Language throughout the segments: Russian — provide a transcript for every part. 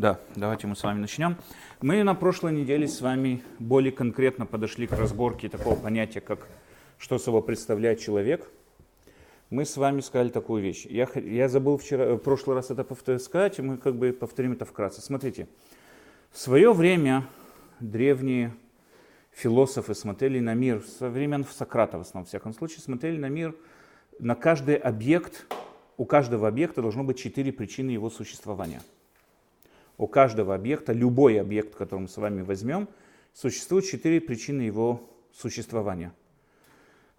Да, давайте мы с вами начнем. Мы на прошлой неделе с вами более конкретно подошли к разборке такого понятия, как что собой представляет человек. Мы с вами сказали такую вещь. Я, я забыл вчера, в прошлый раз это повторить, сказать, и мы как бы повторим это вкратце. Смотрите, в свое время древние философы смотрели на мир, со времен Сократа в основном, в всяком случае, смотрели на мир, на каждый объект, у каждого объекта должно быть четыре причины его существования – у каждого объекта, любой объект, который мы с вами возьмем, существует четыре причины его существования.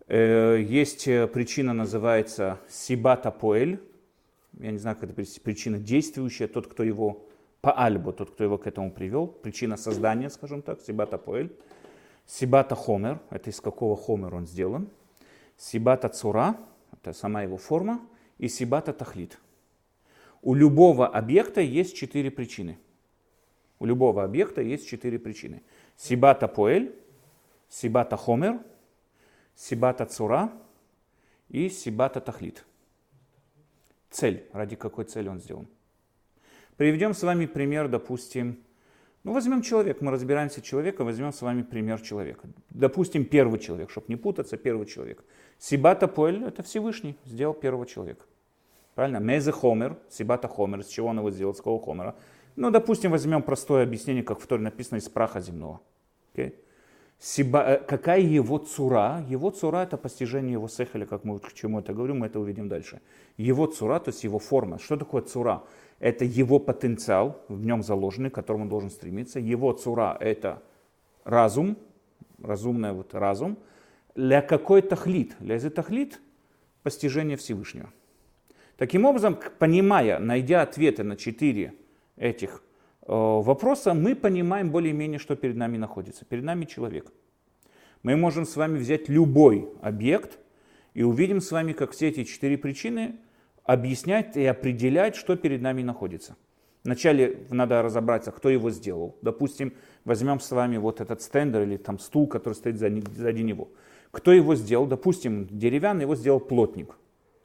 Э, есть э, причина, называется сибата поэль. Я не знаю, как это причина действующая, тот, кто его по альбу, тот, кто его к этому привел. Причина создания, скажем так, сибата поэль. Сибата хомер, это из какого хомер он сделан. Сибата цура, это сама его форма. И сибата тахлит – у любого объекта есть четыре причины. У любого объекта есть четыре причины. Сибата поэль, сибата хомер, сибата цура и сибата тахлит. Цель, ради какой цели он сделан. Приведем с вами пример, допустим, ну возьмем человека, мы разбираемся человека, возьмем с вами пример человека. Допустим, первый человек, чтобы не путаться, первый человек. Сибата Поэль – это Всевышний, сделал первого человека. Правильно? Мезе хомер, сибата хомер, с чего он его сделал, с какого хомера. Ну, допустим, возьмем простое объяснение, как в Торе написано, из праха земного. Okay? Сиба, э, какая его цура? Его цура это постижение его сехеля, как мы к чему это говорим, мы это увидим дальше. Его цура, то есть его форма. Что такое цура? Это его потенциал, в нем заложенный, к которому он должен стремиться. Его цура это разум, разумный вот разум. Для какой тахлит? Для тахлит постижение Всевышнего. Таким образом, понимая, найдя ответы на четыре этих э, вопроса, мы понимаем более-менее, что перед нами находится. Перед нами человек. Мы можем с вами взять любой объект и увидим с вами, как все эти четыре причины объяснять и определять, что перед нами находится. Вначале надо разобраться, кто его сделал. Допустим, возьмем с вами вот этот стендер или там стул, который стоит сзади него. Кто его сделал? Допустим, деревянный его сделал плотник.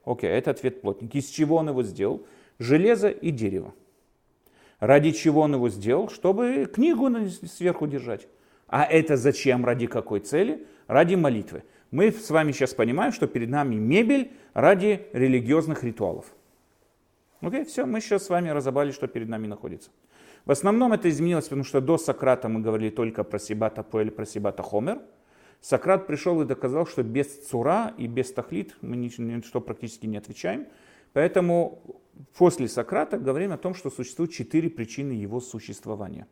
Окей, это ответ плотник. Из чего он его сделал? Железо и дерево. Ради чего он его сделал? Чтобы книгу сверху держать. А это зачем? Ради какой цели? Ради молитвы. Мы с вами сейчас понимаем, что перед нами мебель ради религиозных ритуалов. Окей, все, мы сейчас с вами разобрали, что перед нами находится. В основном это изменилось, потому что до Сократа мы говорили только про Сибата Поэль, про Сибата Хомер – Сократ пришел и доказал, что без цура и без тахлит мы ничто практически не отвечаем. Поэтому после Сократа говорим о том, что существует четыре причины его существования.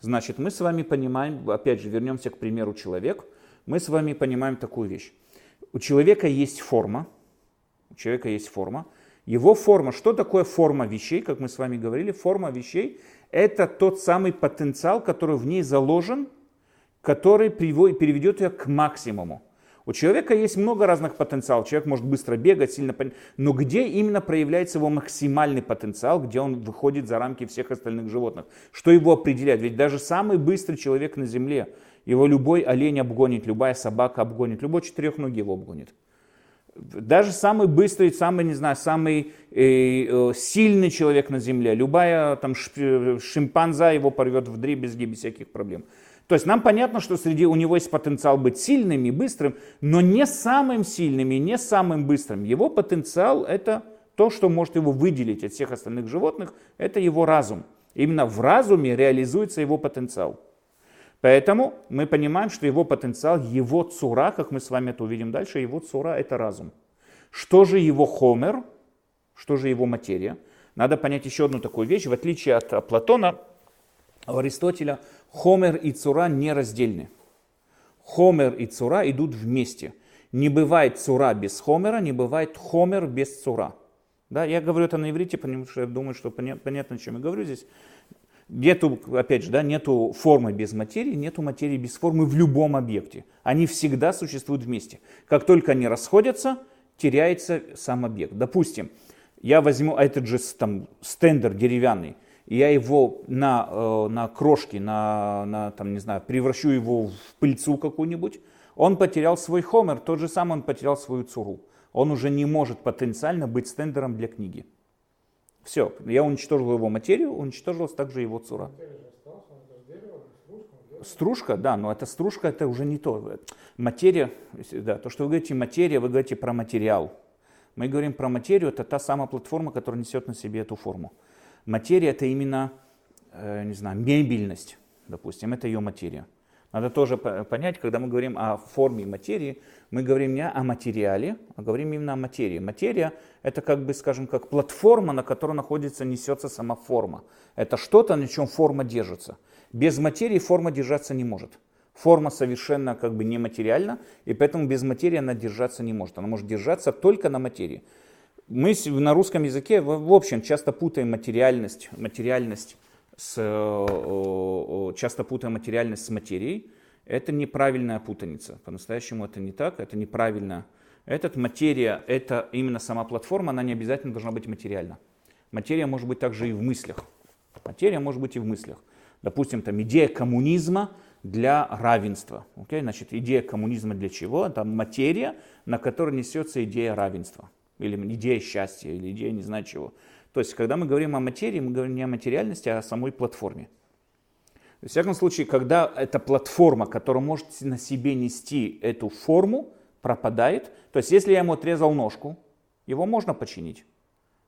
Значит, мы с вами понимаем, опять же, вернемся к примеру человек, мы с вами понимаем такую вещь. У человека есть форма, у человека есть форма. Его форма, что такое форма вещей, как мы с вами говорили, форма вещей – это тот самый потенциал, который в ней заложен который переведет ее к максимуму. У человека есть много разных потенциалов. Человек может быстро бегать, сильно... Но где именно проявляется его максимальный потенциал, где он выходит за рамки всех остальных животных? Что его определяет? Ведь даже самый быстрый человек на Земле, его любой олень обгонит, любая собака обгонит, любой четырехногий его обгонит. Даже самый быстрый, самый, не знаю, самый э, э, сильный человек на Земле, любая там шимпанза его порвет в дребезги без всяких проблем. То есть нам понятно, что среди у него есть потенциал быть сильным и быстрым, но не самым сильным и не самым быстрым. Его потенциал это то, что может его выделить от всех остальных животных, это его разум. Именно в разуме реализуется его потенциал. Поэтому мы понимаем, что его потенциал, его цура, как мы с вами это увидим дальше, его цура это разум. Что же его хомер, что же его материя? Надо понять еще одну такую вещь. В отличие от Платона, Аристотеля Хомер и Цура нераздельны. Хомер и Цура идут вместе. Не бывает Цура без Хомера, не бывает Хомер без Цура. Да, я говорю это на иврите, потому что я думаю, что понятно, о чем я говорю здесь. Нету, опять же, да, нету формы без материи, нету материи без формы в любом объекте. Они всегда существуют вместе. Как только они расходятся, теряется сам объект. Допустим, я возьму этот же там, стендер деревянный, я его на, э, на крошки, на, на, там, не знаю, превращу его в пыльцу какую-нибудь, он потерял свой хомер, тот же самый он потерял свою цуру. Он уже не может потенциально быть стендером для книги. Все, я уничтожил его материю, уничтожилась также его цура. Стружка, да, но это стружка, это уже не то. Материя, да, то, что вы говорите материя, вы говорите про материал. Мы говорим про материю, это та самая платформа, которая несет на себе эту форму. Материя это именно, э, не знаю, мебельность, допустим, это ее материя. Надо тоже понять, когда мы говорим о форме материи, мы говорим не о материале, а говорим именно о материи. Материя – это как бы, скажем, как платформа, на которой находится, несется сама форма. Это что-то, на чем форма держится. Без материи форма держаться не может. Форма совершенно как бы нематериальна, и поэтому без материи она держаться не может. Она может держаться только на материи. Мы на русском языке, в общем, часто путаем материальность, материальность с, часто путаем материальность с материей. Это неправильная путаница. По-настоящему это не так, это неправильно. Этот материя, это именно сама платформа, она не обязательно должна быть материальна. Материя может быть также и в мыслях. Материя может быть и в мыслях. Допустим, там идея коммунизма для равенства. Okay? Значит, идея коммунизма для чего? Это материя, на которой несется идея равенства. Или идея счастья, или идея не знаю чего. То есть, когда мы говорим о материи, мы говорим не о материальности, а о самой платформе. В всяком случае, когда эта платформа, которая может на себе нести эту форму, пропадает, то есть если я ему отрезал ножку, его можно починить.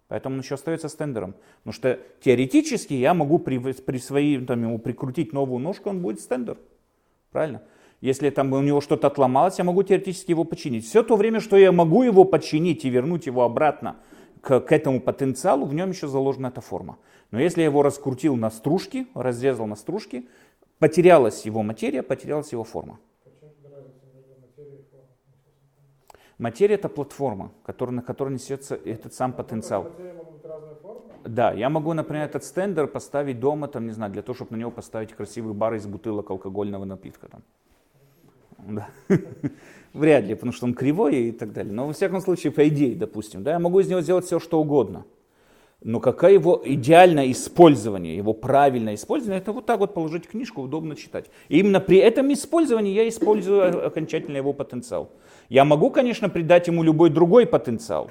Поэтому он еще остается стендером. Потому что теоретически я могу при, при своей, там, ему прикрутить новую ножку, он будет стендер. Правильно? Если там у него что-то отломалось, я могу теоретически его починить. Все то время, что я могу его починить и вернуть его обратно к, к этому потенциалу, в нем еще заложена эта форма. Но если я его раскрутил на стружки, разрезал на стружки, потерялась его материя, потерялась его форма. Материя это платформа, который, на которой несется этот сам потенциал. Да, я могу, например, этот стендер поставить дома, там, не знаю, для того, чтобы на него поставить красивый бар из бутылок алкогольного напитка. Там. Да. Вряд ли, потому что он кривой и так далее. Но во всяком случае, по идее, допустим, да, я могу из него сделать все, что угодно. Но какое его идеальное использование, его правильное использование, это вот так вот положить книжку, удобно читать. И именно при этом использовании я использую окончательно его потенциал. Я могу, конечно, придать ему любой другой потенциал,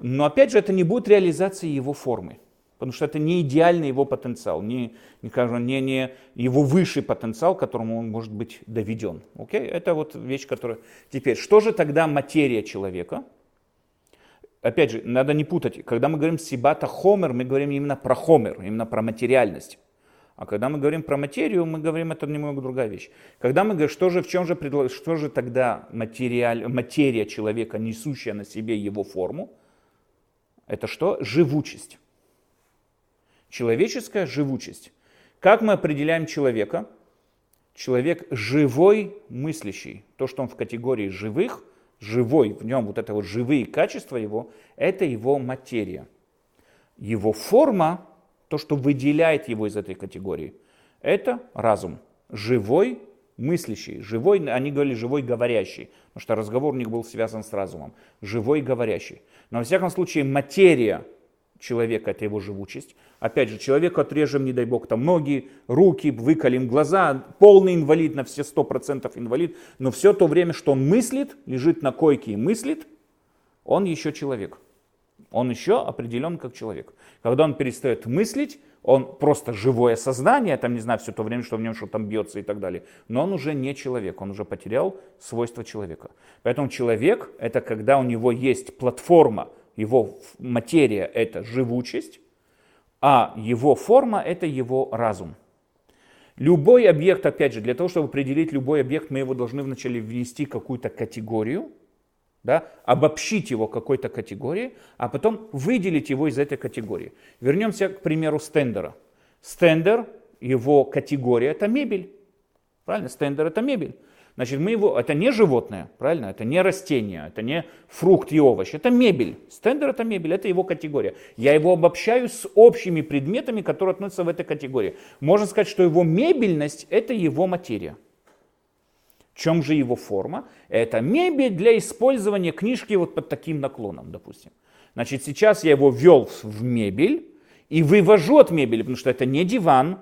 но опять же это не будет реализацией его формы потому что это не идеальный его потенциал, не, не, скажем, не, не его высший потенциал, к которому он может быть доведен. Okay? Это вот вещь, которая... Теперь, что же тогда материя человека? Опять же, надо не путать, когда мы говорим сибата хомер, мы говорим именно про хомер, именно про материальность. А когда мы говорим про материю, мы говорим, это немного другая вещь. Когда мы говорим, что же, в чем же, что же тогда материаль, материя человека, несущая на себе его форму, это что? Живучесть. Человеческая живучесть. Как мы определяем человека? Человек живой, мыслящий. То, что он в категории живых, живой, в нем вот это вот живые качества его, это его материя. Его форма, то, что выделяет его из этой категории, это разум. Живой, мыслящий, живой, они говорили живой говорящий, потому что разговор у них был связан с разумом. Живой говорящий. Но во всяком случае материя человека, это его живучесть. Опять же, человеку отрежем, не дай бог, там ноги, руки, выколем глаза, полный инвалид на все сто процентов инвалид, но все то время, что он мыслит, лежит на койке и мыслит, он еще человек. Он еще определен как человек. Когда он перестает мыслить, он просто живое сознание, там не знаю, все то время, что в нем что там бьется и так далее. Но он уже не человек, он уже потерял свойства человека. Поэтому человек это когда у него есть платформа, его материя это живучесть, а его форма это его разум. Любой объект, опять же, для того, чтобы определить любой объект, мы его должны вначале ввести какую-то категорию, да, обобщить его какой-то категории, а потом выделить его из этой категории. Вернемся к примеру стендера. Стендер, его категория это мебель. Правильно? Стендер это мебель. Значит, мы его, это не животное, правильно? Это не растение, это не фрукт и овощ, это мебель. Стендер это мебель, это его категория. Я его обобщаю с общими предметами, которые относятся в этой категории. Можно сказать, что его мебельность это его материя. В чем же его форма? Это мебель для использования книжки вот под таким наклоном, допустим. Значит, сейчас я его ввел в мебель и вывожу от мебели, потому что это не диван,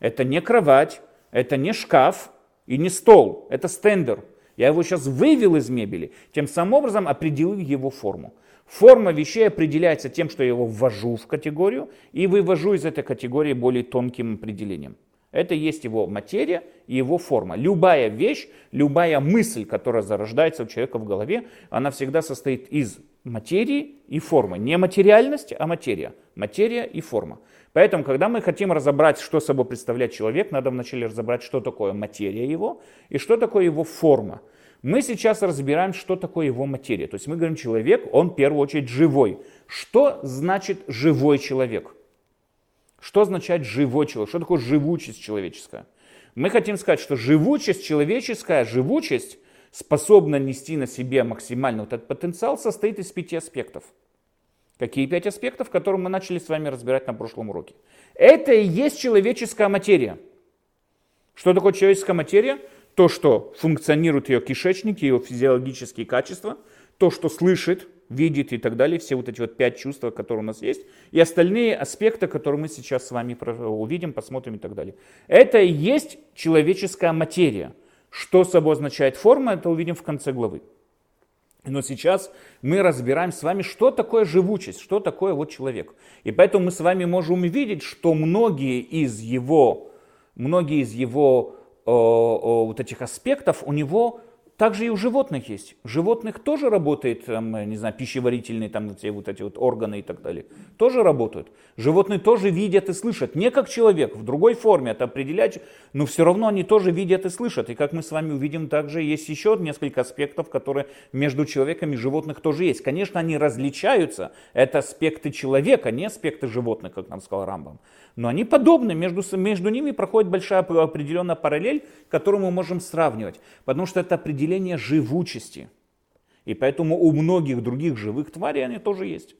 это не кровать, это не шкаф, и не стол, это стендер. Я его сейчас вывел из мебели, тем самым образом определил его форму. Форма вещей определяется тем, что я его ввожу в категорию и вывожу из этой категории более тонким определением. Это есть его материя и его форма. Любая вещь, любая мысль, которая зарождается у человека в голове, она всегда состоит из материи и формы. Не материальность, а материя. Материя и форма. Поэтому, когда мы хотим разобрать, что собой представляет человек, надо вначале разобрать, что такое материя его и что такое его форма. Мы сейчас разбираем, что такое его материя. То есть мы говорим, человек, он в первую очередь живой. Что значит живой человек? Что означает живой человек? Что такое живучесть человеческая? Мы хотим сказать, что живучесть человеческая, живучесть способна нести на себе максимально вот этот потенциал, состоит из пяти аспектов. Какие пять аспектов, которые мы начали с вами разбирать на прошлом уроке? Это и есть человеческая материя. Что такое человеческая материя? То, что функционирует ее кишечник, ее физиологические качества, то, что слышит, видит и так далее, все вот эти вот пять чувств, которые у нас есть, и остальные аспекты, которые мы сейчас с вами увидим, посмотрим и так далее. Это и есть человеческая материя. Что собой означает форма, это увидим в конце главы. Но сейчас мы разбираем с вами, что такое живучесть, что такое вот человек. И поэтому мы с вами можем увидеть, что многие из его, многие из его о, о, вот этих аспектов у него также и у животных есть. У животных тоже работает, там, не знаю, пищеварительные там эти вот эти вот органы и так далее. Тоже работают. Животные тоже видят и слышат. Не как человек, в другой форме это определять, но все равно они тоже видят и слышат. И как мы с вами увидим, также есть еще несколько аспектов, которые между человеком и животных тоже есть. Конечно, они различаются. Это аспекты человека, не аспекты животных, как нам сказал Рамбам. Но они подобны, между, между ними проходит большая определенная параллель, которую мы можем сравнивать, потому что это определение живучести. И поэтому у многих других живых тварей они тоже есть.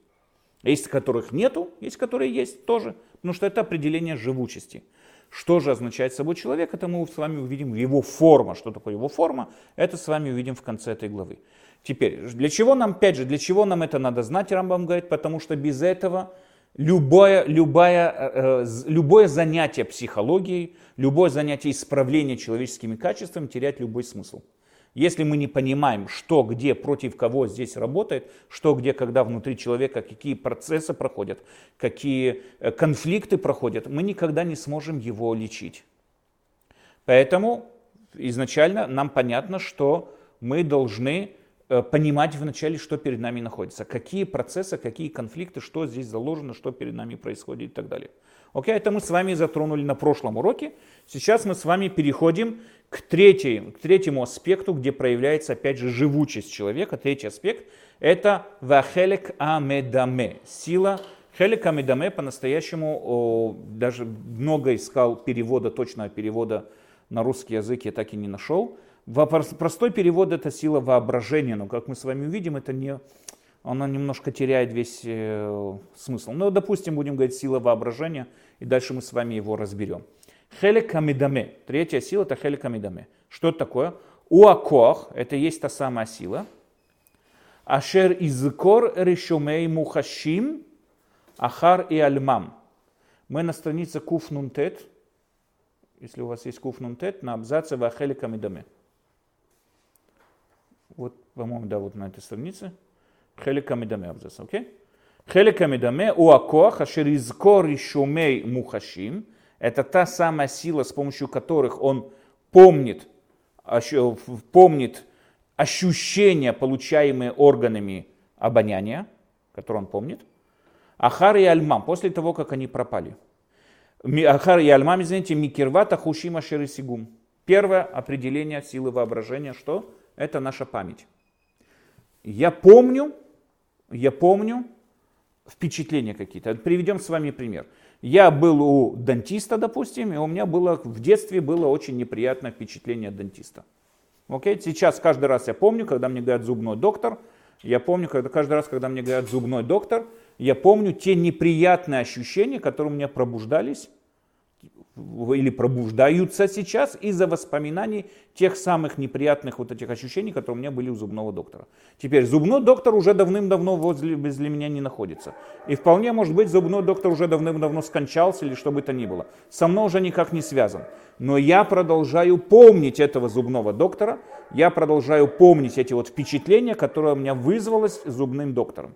Есть которых нету, есть которые есть тоже, потому что это определение живучести. Что же означает собой человек, это мы с вами увидим его форма. Что такое его форма, это с вами увидим в конце этой главы. Теперь, для чего нам, опять же, для чего нам это надо знать, Рамбам говорит, потому что без этого любое, любое, э, э, любое занятие психологией, любое занятие исправления человеческими качествами теряет любой смысл. Если мы не понимаем, что, где, против кого здесь работает, что, где, когда внутри человека, какие процессы проходят, какие э, конфликты проходят, мы никогда не сможем его лечить. Поэтому изначально нам понятно, что мы должны Э, понимать вначале, что перед нами находится, какие процессы, какие конфликты, что здесь заложено, что перед нами происходит и так далее. Окей, это мы с вами затронули на прошлом уроке. Сейчас мы с вами переходим к, третьей, к третьему аспекту, где проявляется опять же живучесть человека. Третий аспект это вахелек амедаме, сила Хелек амедаме по-настоящему, даже много искал перевода, точного перевода на русский язык я так и не нашел. Простой перевод это сила воображения, но как мы с вами увидим, это не, она немножко теряет весь э, смысл. Ну, допустим, будем говорить сила воображения, и дальше мы с вами его разберем. Хеликамидаме. Третья сила это хеликамидаме. Что это такое? Уакох, это есть та самая сила. Ашер изкор решумей мухашим ахар и альмам. Мы на странице куфнунтет, если у вас есть куфнунтет, на абзаце вахеликамидаме. Вот, по-моему, да, вот на этой странице. Хелика медаме абзац, окей? Хелика медаме у акоах ашер изкор шумей мухашим. Это та самая сила, с помощью которых он помнит, помнит ощущения, получаемые органами обоняния, которые он помнит. Ахар и Альмам, после того, как они пропали. Ахар и Альмам, извините, Микирвата Хушима Шересигум. Первое определение силы воображения, что? это наша память. Я помню, я помню впечатления какие-то. Приведем с вами пример. Я был у дантиста, допустим, и у меня было в детстве было очень неприятное впечатление от дантиста. Окей? Сейчас каждый раз я помню, когда мне говорят зубной доктор, я помню, когда, каждый раз, когда мне говорят зубной доктор, я помню те неприятные ощущения, которые у меня пробуждались или пробуждаются сейчас из-за воспоминаний тех самых неприятных вот этих ощущений, которые у меня были у зубного доктора. Теперь зубной доктор уже давным-давно возле, возле меня не находится. И вполне может быть зубной доктор уже давным-давно скончался или что бы то ни было. Со мной уже никак не связан. Но я продолжаю помнить этого зубного доктора, я продолжаю помнить эти вот впечатления, которые у меня вызвалось зубным доктором.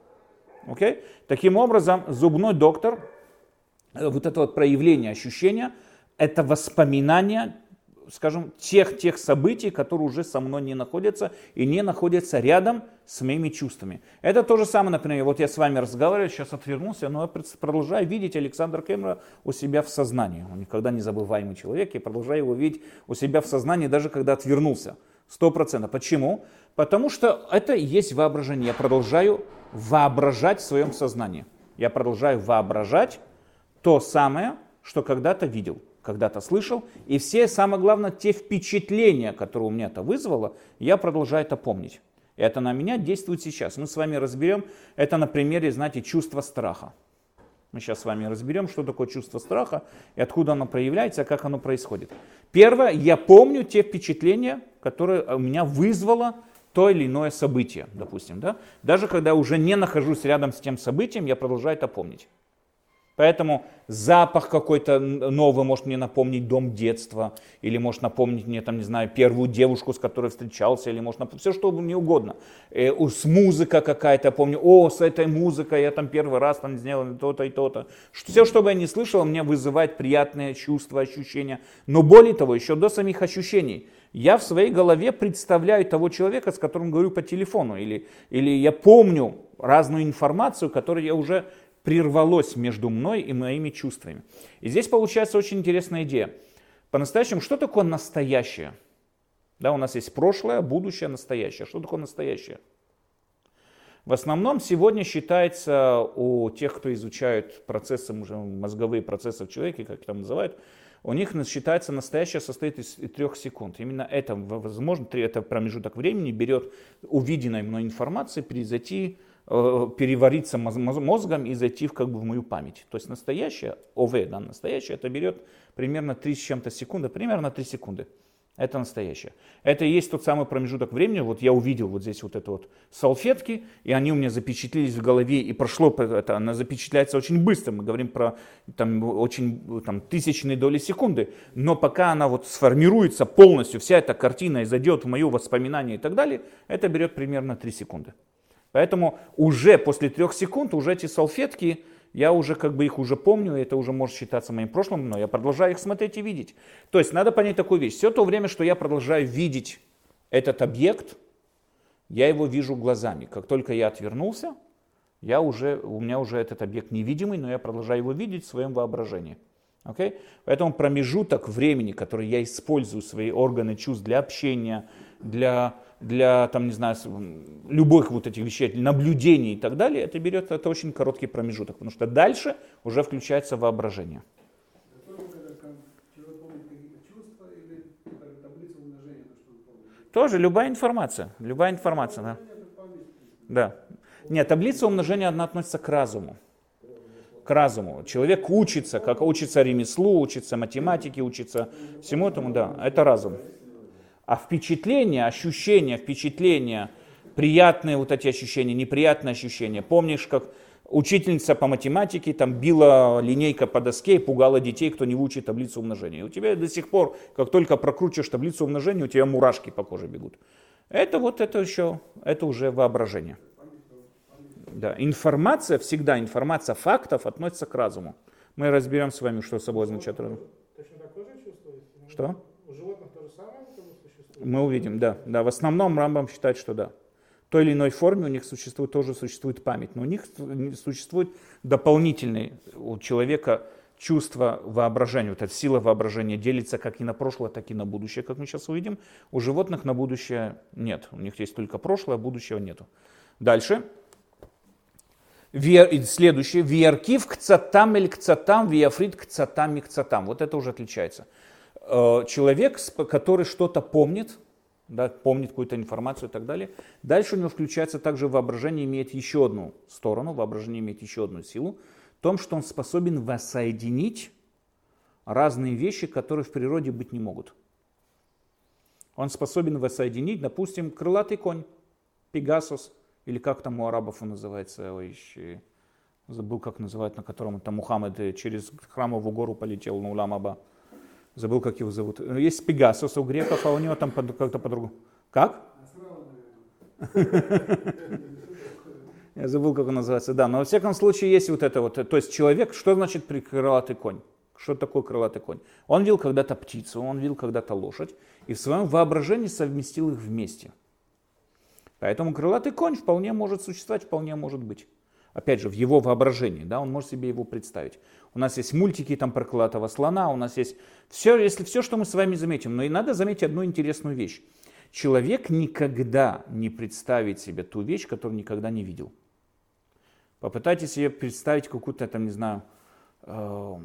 Okay? Таким образом, зубной доктор, вот это вот проявление ощущения, это воспоминание скажем, тех, тех событий, которые уже со мной не находятся и не находятся рядом с моими чувствами. Это то же самое, например, вот я с вами разговариваю, сейчас отвернулся, но я продолжаю видеть Александра Кемера у себя в сознании. Он никогда не забываемый человек, я продолжаю его видеть у себя в сознании, даже когда отвернулся. Сто процентов. Почему? Потому что это и есть воображение. Я продолжаю воображать в своем сознании. Я продолжаю воображать то самое, что когда-то видел когда-то слышал, и все, самое главное, те впечатления, которые у меня это вызвало, я продолжаю это помнить. Это на меня действует сейчас. Мы с вами разберем это на примере, знаете, чувства страха. Мы сейчас с вами разберем, что такое чувство страха и откуда оно проявляется, как оно происходит. Первое, я помню те впечатления, которые у меня вызвало то или иное событие, допустим. Да? Даже когда уже не нахожусь рядом с тем событием, я продолжаю это помнить. Поэтому запах какой-то новый может мне напомнить дом детства, или может напомнить мне, там, не знаю, первую девушку, с которой встречался, или может напомнить все, что мне угодно. Э, с музыка какая-то, я помню, о, с этой музыкой я там первый раз там сделал то-то и то-то. Все, что бы я не слышал, мне вызывает приятные чувства, ощущения. Но более того, еще до самих ощущений, я в своей голове представляю того человека, с которым говорю по телефону, или, или я помню разную информацию, которую я уже прервалось между мной и моими чувствами. И здесь получается очень интересная идея. По-настоящему, что такое настоящее? Да, у нас есть прошлое, будущее, настоящее. Что такое настоящее? В основном сегодня считается у тех, кто изучает процессы, мозговые процессы в человеке, как там называют, у них считается настоящее состоит из трех секунд. Именно это, возможно, это промежуток времени берет увиденной мной информации, Э, перевариться мозгом и зайти в, как бы, в мою память. То есть настоящее, ОВ, да, настоящее, это берет примерно 3 с чем-то секунды, примерно 3 секунды. Это настоящее. Это и есть тот самый промежуток времени. Вот я увидел вот здесь вот это вот салфетки, и они у меня запечатлелись в голове, и прошло это, она запечатляется очень быстро. Мы говорим про там, очень там, тысячные доли секунды. Но пока она вот сформируется полностью, вся эта картина и зайдет в мое воспоминание и так далее, это берет примерно 3 секунды. Поэтому уже после трех секунд уже эти салфетки, я уже как бы их уже помню, это уже может считаться моим прошлым, но я продолжаю их смотреть и видеть. То есть надо понять такую вещь. Все то время, что я продолжаю видеть этот объект, я его вижу глазами. Как только я отвернулся, я уже, у меня уже этот объект невидимый, но я продолжаю его видеть в своем воображении. Okay? Поэтому промежуток времени, который я использую свои органы чувств для общения, для для, там, не знаю, любых вот этих вещей, наблюдений и так далее, это берет, это очень короткий промежуток, потому что дальше уже включается воображение. Тоже любая информация, любая информация, да. Да. Нет, таблица умножения, она относится к разуму. К разуму. Человек учится, как учится ремеслу, учится математике, учится всему этому, да, это разум. А впечатления, ощущения, впечатления, приятные вот эти ощущения, неприятные ощущения. Помнишь, как учительница по математике там била линейка по доске и пугала детей, кто не выучит таблицу умножения. И у тебя до сих пор, как только прокручиваешь таблицу умножения, у тебя мурашки по коже бегут. Это вот это еще, это уже воображение. Да, информация, всегда информация фактов относится к разуму. Мы разберем с вами, что собой означает разум. Что? Мы увидим, да. да. В основном Рамбам считает, что да. В той или иной форме у них существует, тоже существует память, но у них существует дополнительный у человека чувство воображения, вот эта сила воображения делится как и на прошлое, так и на будущее, как мы сейчас увидим. У животных на будущее нет. У них есть только прошлое, а будущего нету. Дальше. Вер, следующее. Виаркив к цатам или к цатам, виафрит к цатам и к цатам. Вот это уже отличается. Э, человек, который что-то помнит, да, помнит какую-то информацию и так далее. Дальше у него включается также воображение, имеет еще одну сторону, воображение имеет еще одну силу, в том, что он способен воссоединить разные вещи, которые в природе быть не могут. Он способен воссоединить, допустим, крылатый конь, пегасус, или как там у арабов он называется, ой, забыл, как называют, на котором там Мухаммед через храмовую гору полетел на Уламаба. Забыл, как его зовут. Есть Пегасус у греков, а у него там как-то по-другому. Как? Я забыл, как он называется. Да, но во всяком случае есть вот это вот. То есть человек, что значит крылатый конь? Что такое крылатый конь? Он видел когда-то птицу, он видел когда-то лошадь, и в своем воображении совместил их вместе. Поэтому крылатый конь вполне может существовать, вполне может быть. Опять же, в его воображении, да, он может себе его представить. У нас есть мультики там про крылатого слона, у нас есть все, если все, что мы с вами заметим. Но и надо заметить одну интересную вещь. Человек никогда не представит себе ту вещь, которую никогда не видел. Попытайтесь себе представить какую-то, там, не знаю, э,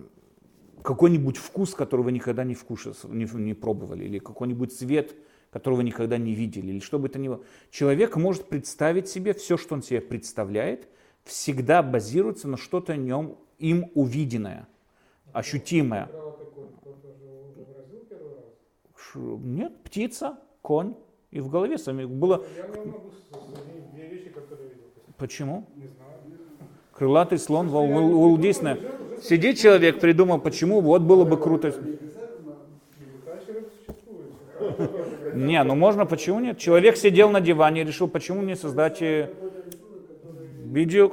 какой-нибудь вкус, который вы никогда не, вкушали, не, не пробовали, или какой-нибудь цвет, которого вы никогда не видели, или что бы то ни было. Человек может представить себе все, что он себе представляет, всегда базируется на что-то нем им увиденное, ощутимое. Нет, птица, конь. И в голове сами было... Почему? Не знаю. Крылатый слон Уолт Диснея. Сидит человек, придумал, почему, вот было бы круто. Не, ну можно, почему нет? Человек сидел на диване и решил, почему не создать видео,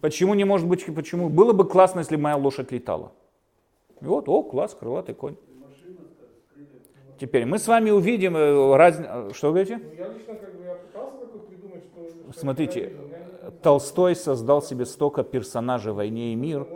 почему не может быть, почему? Было бы классно, если моя лошадь летала. И вот, о, класс, крылатый конь. Теперь мы с вами увидим э, разницу. Что вы говорите? Ну, я лично как бы я пытался такой придумать, что... Смотрите, Толстой создал себе столько персонажей в «Войне и мир»,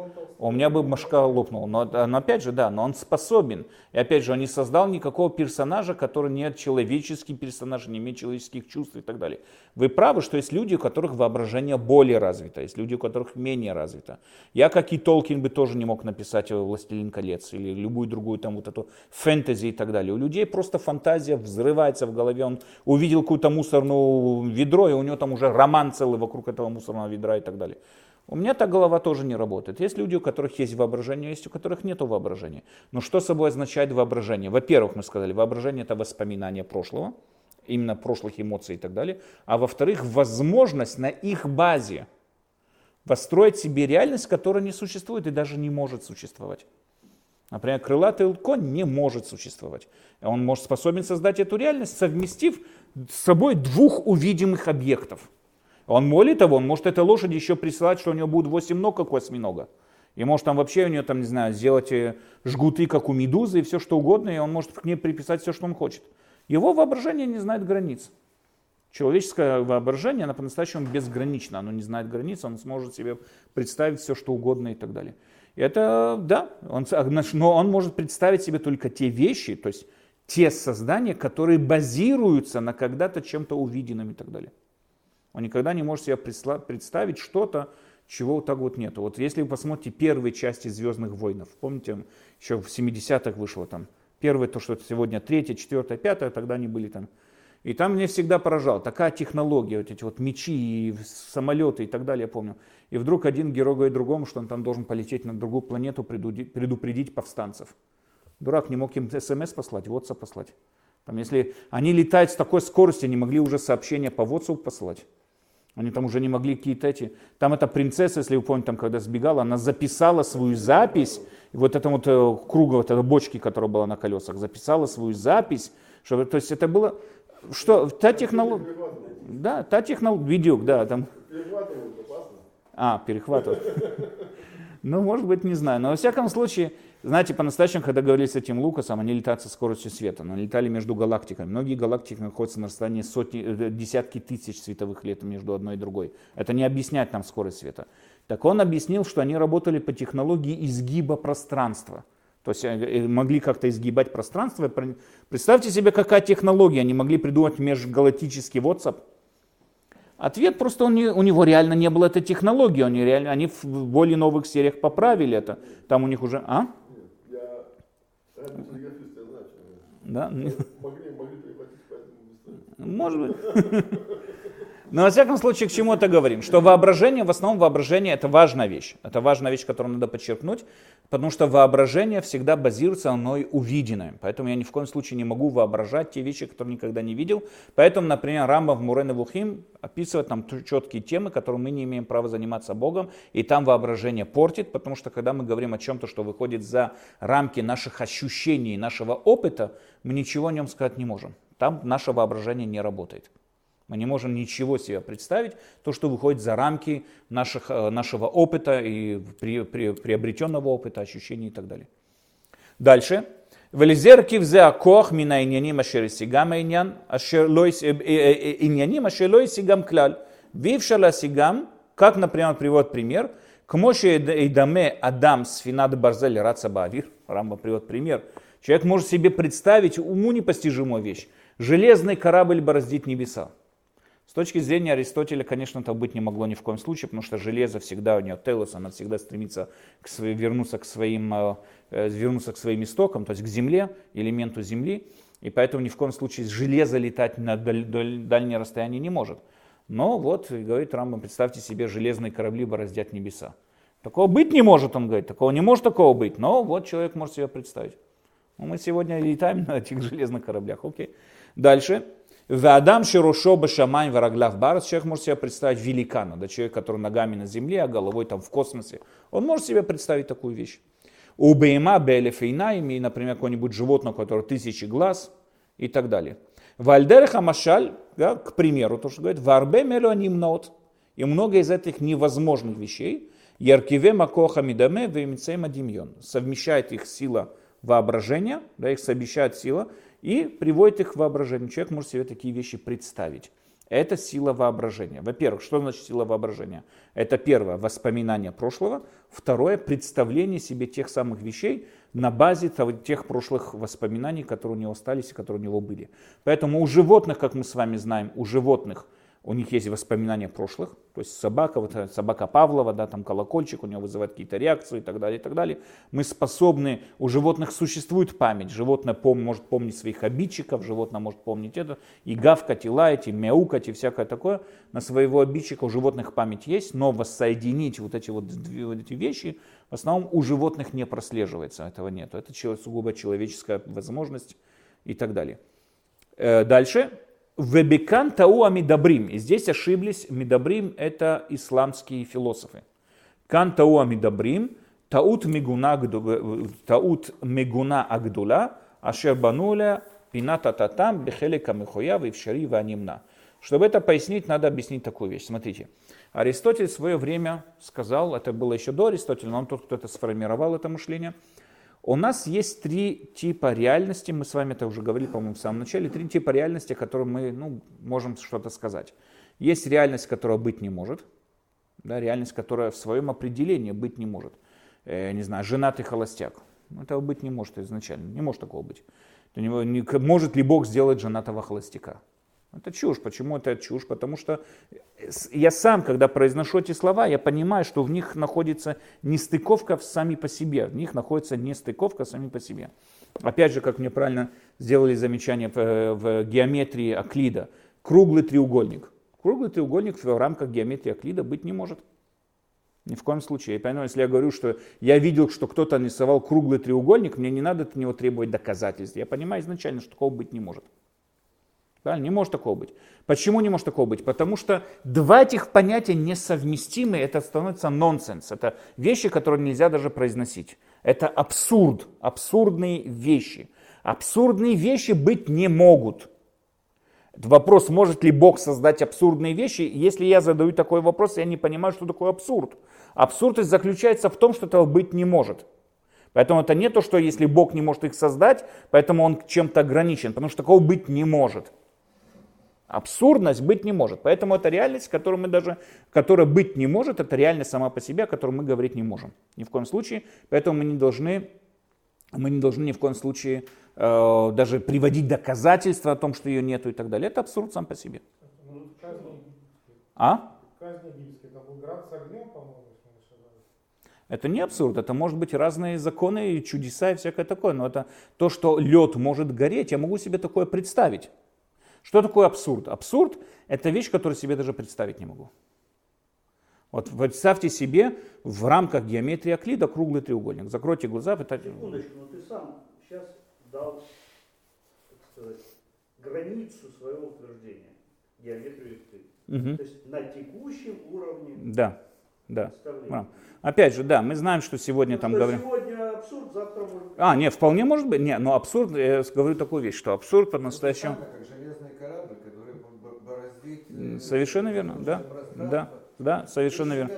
у меня бы башка лопнула. Но, но опять же, да, но он способен. И опять же, он не создал никакого персонажа, который не человеческий персонаж, не имеет человеческих чувств и так далее. Вы правы, что есть люди, у которых воображение более развито, есть люди, у которых менее развито. Я, как и Толкин, бы тоже не мог написать «Властелин колец» или любую другую там вот эту фэнтези и так далее. У людей просто фантазия взрывается в голове. Он увидел какую-то мусорную ведро, и у него там уже роман целый вокруг этого мусорного ведра и так далее. У меня так голова тоже не работает. Есть люди, у которых есть воображение, есть у которых нет воображения. Но что собой означает воображение? Во-первых, мы сказали, воображение это воспоминание прошлого, именно прошлых эмоций и так далее. А во-вторых, возможность на их базе построить себе реальность, которая не существует и даже не может существовать. Например, крылатый конь не может существовать. Он может способен создать эту реальность, совместив с собой двух увидимых объектов – он молит того, он может этой лошади еще присылать, что у него будет 8 ног, как у осьминога. И может там вообще у нее, там, не знаю, сделать э, жгуты, как у медузы, и все что угодно, и он может к ней приписать все, что он хочет. Его воображение не знает границ. Человеческое воображение, оно по-настоящему безгранично, оно не знает границ, он сможет себе представить все, что угодно и так далее. И это, да, он, но он может представить себе только те вещи, то есть те создания, которые базируются на когда-то чем-то увиденном и так далее. Он никогда не может себе представить что-то, чего так вот нету. Вот если вы посмотрите первые части «Звездных войнов», помните, еще в 70-х вышло там, первое, то, что сегодня третье, четвертое, пятое, тогда они были там. И там мне всегда поражал, такая технология, вот эти вот мечи и самолеты и так далее, я помню. И вдруг один герой говорит другому, что он там должен полететь на другую планету, предупредить повстанцев. Дурак не мог им смс послать, WhatsApp послать. Там, если они летают с такой скоростью, они могли уже сообщения по WhatsApp посылать. Они там уже не могли какие-то эти... Там эта принцесса, если вы помните, там, когда сбегала, она записала свою запись, и вот это вот э, круга, вот этой бочки, которая была на колесах, записала свою запись, чтобы, то есть это было... Что, та технология... Да, та технология... Видео, да, там... А, перехватывать. Ну, может быть, не знаю. Но во всяком случае, знаете, по-настоящему, когда говорили с этим Лукасом, они летают со скоростью света, но летали между галактиками. Многие галактики находятся на расстоянии сотни, э, десятки тысяч световых лет между одной и другой. Это не объясняет нам скорость света. Так он объяснил, что они работали по технологии изгиба пространства. То есть э, э, могли как-то изгибать пространство. Представьте себе, какая технология. Они могли придумать межгалактический WhatsApp. Ответ просто он не, у него реально не было этой технологии. Они, реально, они в более новых сериях поправили это. Там у них уже... А? Да? Могли, могли Может быть. Но во всяком случае, к чему это говорим? Что воображение, в основном воображение это важная вещь. Это важная вещь, которую надо подчеркнуть, потому что воображение всегда базируется на увиденное. Поэтому я ни в коем случае не могу воображать те вещи, которые никогда не видел. Поэтому, например, Рамба в Мурен Вухим описывает там четкие темы, которые мы не имеем права заниматься Богом, и там воображение портит, потому что когда мы говорим о чем-то, что выходит за рамки наших ощущений, нашего опыта, мы ничего о нем сказать не можем. Там наше воображение не работает. Мы не можем ничего себе представить, то, что выходит за рамки наших, э, нашего опыта и при, при, приобретенного опыта, ощущений и так далее. Дальше. Велизер кивзе акох мина иньяним ашер сигам иньян, ашер э, э, иньяним ашер сигам кляль. Вившала сигам, как, например, приводит пример, к мощи даме Адам с Барзели Барзель Рацабавир, Рамба приводит пример, человек может себе представить уму непостижимую вещь. Железный корабль бороздит небеса. С точки зрения Аристотеля, конечно, это быть не могло ни в коем случае, потому что железо всегда у нее телос, она всегда стремится к своим, вернуться, к своим, э, э, вернуться к своим истокам, то есть к земле, элементу земли, и поэтому ни в коем случае железо летать на даль, даль, дальнее расстояние не может. Но вот, говорит Рамбам, представьте себе, железные корабли бороздят небеса. Такого быть не может, он говорит, такого не может такого быть, но вот человек может себе представить. Ну, мы сегодня летаем на этих железных кораблях, окей. Дальше. Вадам широшо башамань варагляв барас. Человек может себе представить великана, да, человек, который ногами на земле, а головой там в космосе. Он может себе представить такую вещь. У бейма белефейнаими, например, какое-нибудь животное, у которого тысячи глаз и так далее. Вальдерха машаль, да, к примеру, то, что говорит, варбе мелюанимнот. И много из этих невозможных вещей, яркиве макоха мидаме вемицейма димьон. Совмещает их сила воображения, да, их совмещает сила и приводит их к воображению. Человек может себе такие вещи представить. Это сила воображения. Во-первых, что значит сила воображения? Это первое, воспоминание прошлого. Второе, представление себе тех самых вещей на базе тех прошлых воспоминаний, которые у него остались и которые у него были. Поэтому у животных, как мы с вами знаем, у животных – у них есть воспоминания прошлых, то есть собака, вот собака Павлова, да, там колокольчик, у него вызывает какие-то реакции и так далее, и так далее. Мы способны, у животных существует память, животное пом, может помнить своих обидчиков, животное может помнить это, и гавкать, и лаять, и мяукать, и всякое такое. На своего обидчика у животных память есть, но воссоединить вот эти вот, вот эти вещи в основном у животных не прослеживается, этого нет. Это сугубо человеческая возможность и так далее. Э, дальше. Вебекан тау амидабрим. И здесь ошиблись. Мидабрим это исламские философы. Кан тау амидабрим. Таут мигуна, таут мигуна агдула. Ашер бануля пината татам бехелека михоя вившари ванимна. Чтобы это пояснить, надо объяснить такую вещь. Смотрите. Аристотель в свое время сказал, это было еще до Аристотеля, но он тот, кто это сформировал, это мышление, у нас есть три типа реальности, мы с вами это уже говорили, по-моему, в самом начале, три типа реальности, о которых мы ну, можем что-то сказать. Есть реальность, которая быть не может, да, реальность, которая в своем определении быть не может. Э, не знаю, женатый холостяк. Ну, этого быть не может изначально, не может такого быть. Может ли Бог сделать женатого холостяка? Это чушь. Почему это чушь? Потому что я сам, когда произношу эти слова, я понимаю, что в них находится нестыковка сами по себе. В них находится нестыковка сами по себе. Опять же, как мне правильно сделали замечание в, в геометрии Аклида. Круглый треугольник. Круглый треугольник в рамках геометрии Аклида быть не может. Ни в коем случае. И поэтому, если я говорю, что я видел, что кто-то нарисовал круглый треугольник, мне не надо от него требовать доказательств. Я понимаю изначально, что такого быть не может. Правильно? Не может такого быть. Почему не может такого быть? Потому что два этих понятия несовместимы, это становится нонсенс. Это вещи, которые нельзя даже произносить. Это абсурд, абсурдные вещи. Абсурдные вещи быть не могут. Вопрос, может ли Бог создать абсурдные вещи? Если я задаю такой вопрос, я не понимаю, что такое абсурд. Абсурд заключается в том, что этого быть не может. Поэтому это не то, что если Бог не может их создать, поэтому он чем-то ограничен, потому что такого быть не может. Абсурдность быть не может. Поэтому это реальность, которую мы даже, которая быть не может, это реальность сама по себе, о которой мы говорить не можем. Ни в коем случае. Поэтому мы не должны, мы не должны ни в коем случае э, даже приводить доказательства о том, что ее нету и так далее. Это абсурд сам по себе. А? Это не абсурд, это может быть разные законы и чудеса и всякое такое. Но это то, что лед может гореть, я могу себе такое представить. Что такое абсурд? Абсурд – это вещь, которую себе даже представить не могу. Вот представьте себе в рамках геометрии Аклида круглый треугольник. Закройте глаза. Это... Секундочку, но ты сам сейчас дал так сказать, границу своего утверждения. Геометрию Аклида. Угу. То есть на текущем уровне Да, да. Опять же, да, мы знаем, что сегодня ну, там говорим... Сегодня абсурд, завтра может быть... А, нет, вполне может быть. Не, но абсурд, я говорю такую вещь, что абсурд по-настоящему... Как железный корабль, который бороздит Совершенно верно, да, да, да, совершенно верно.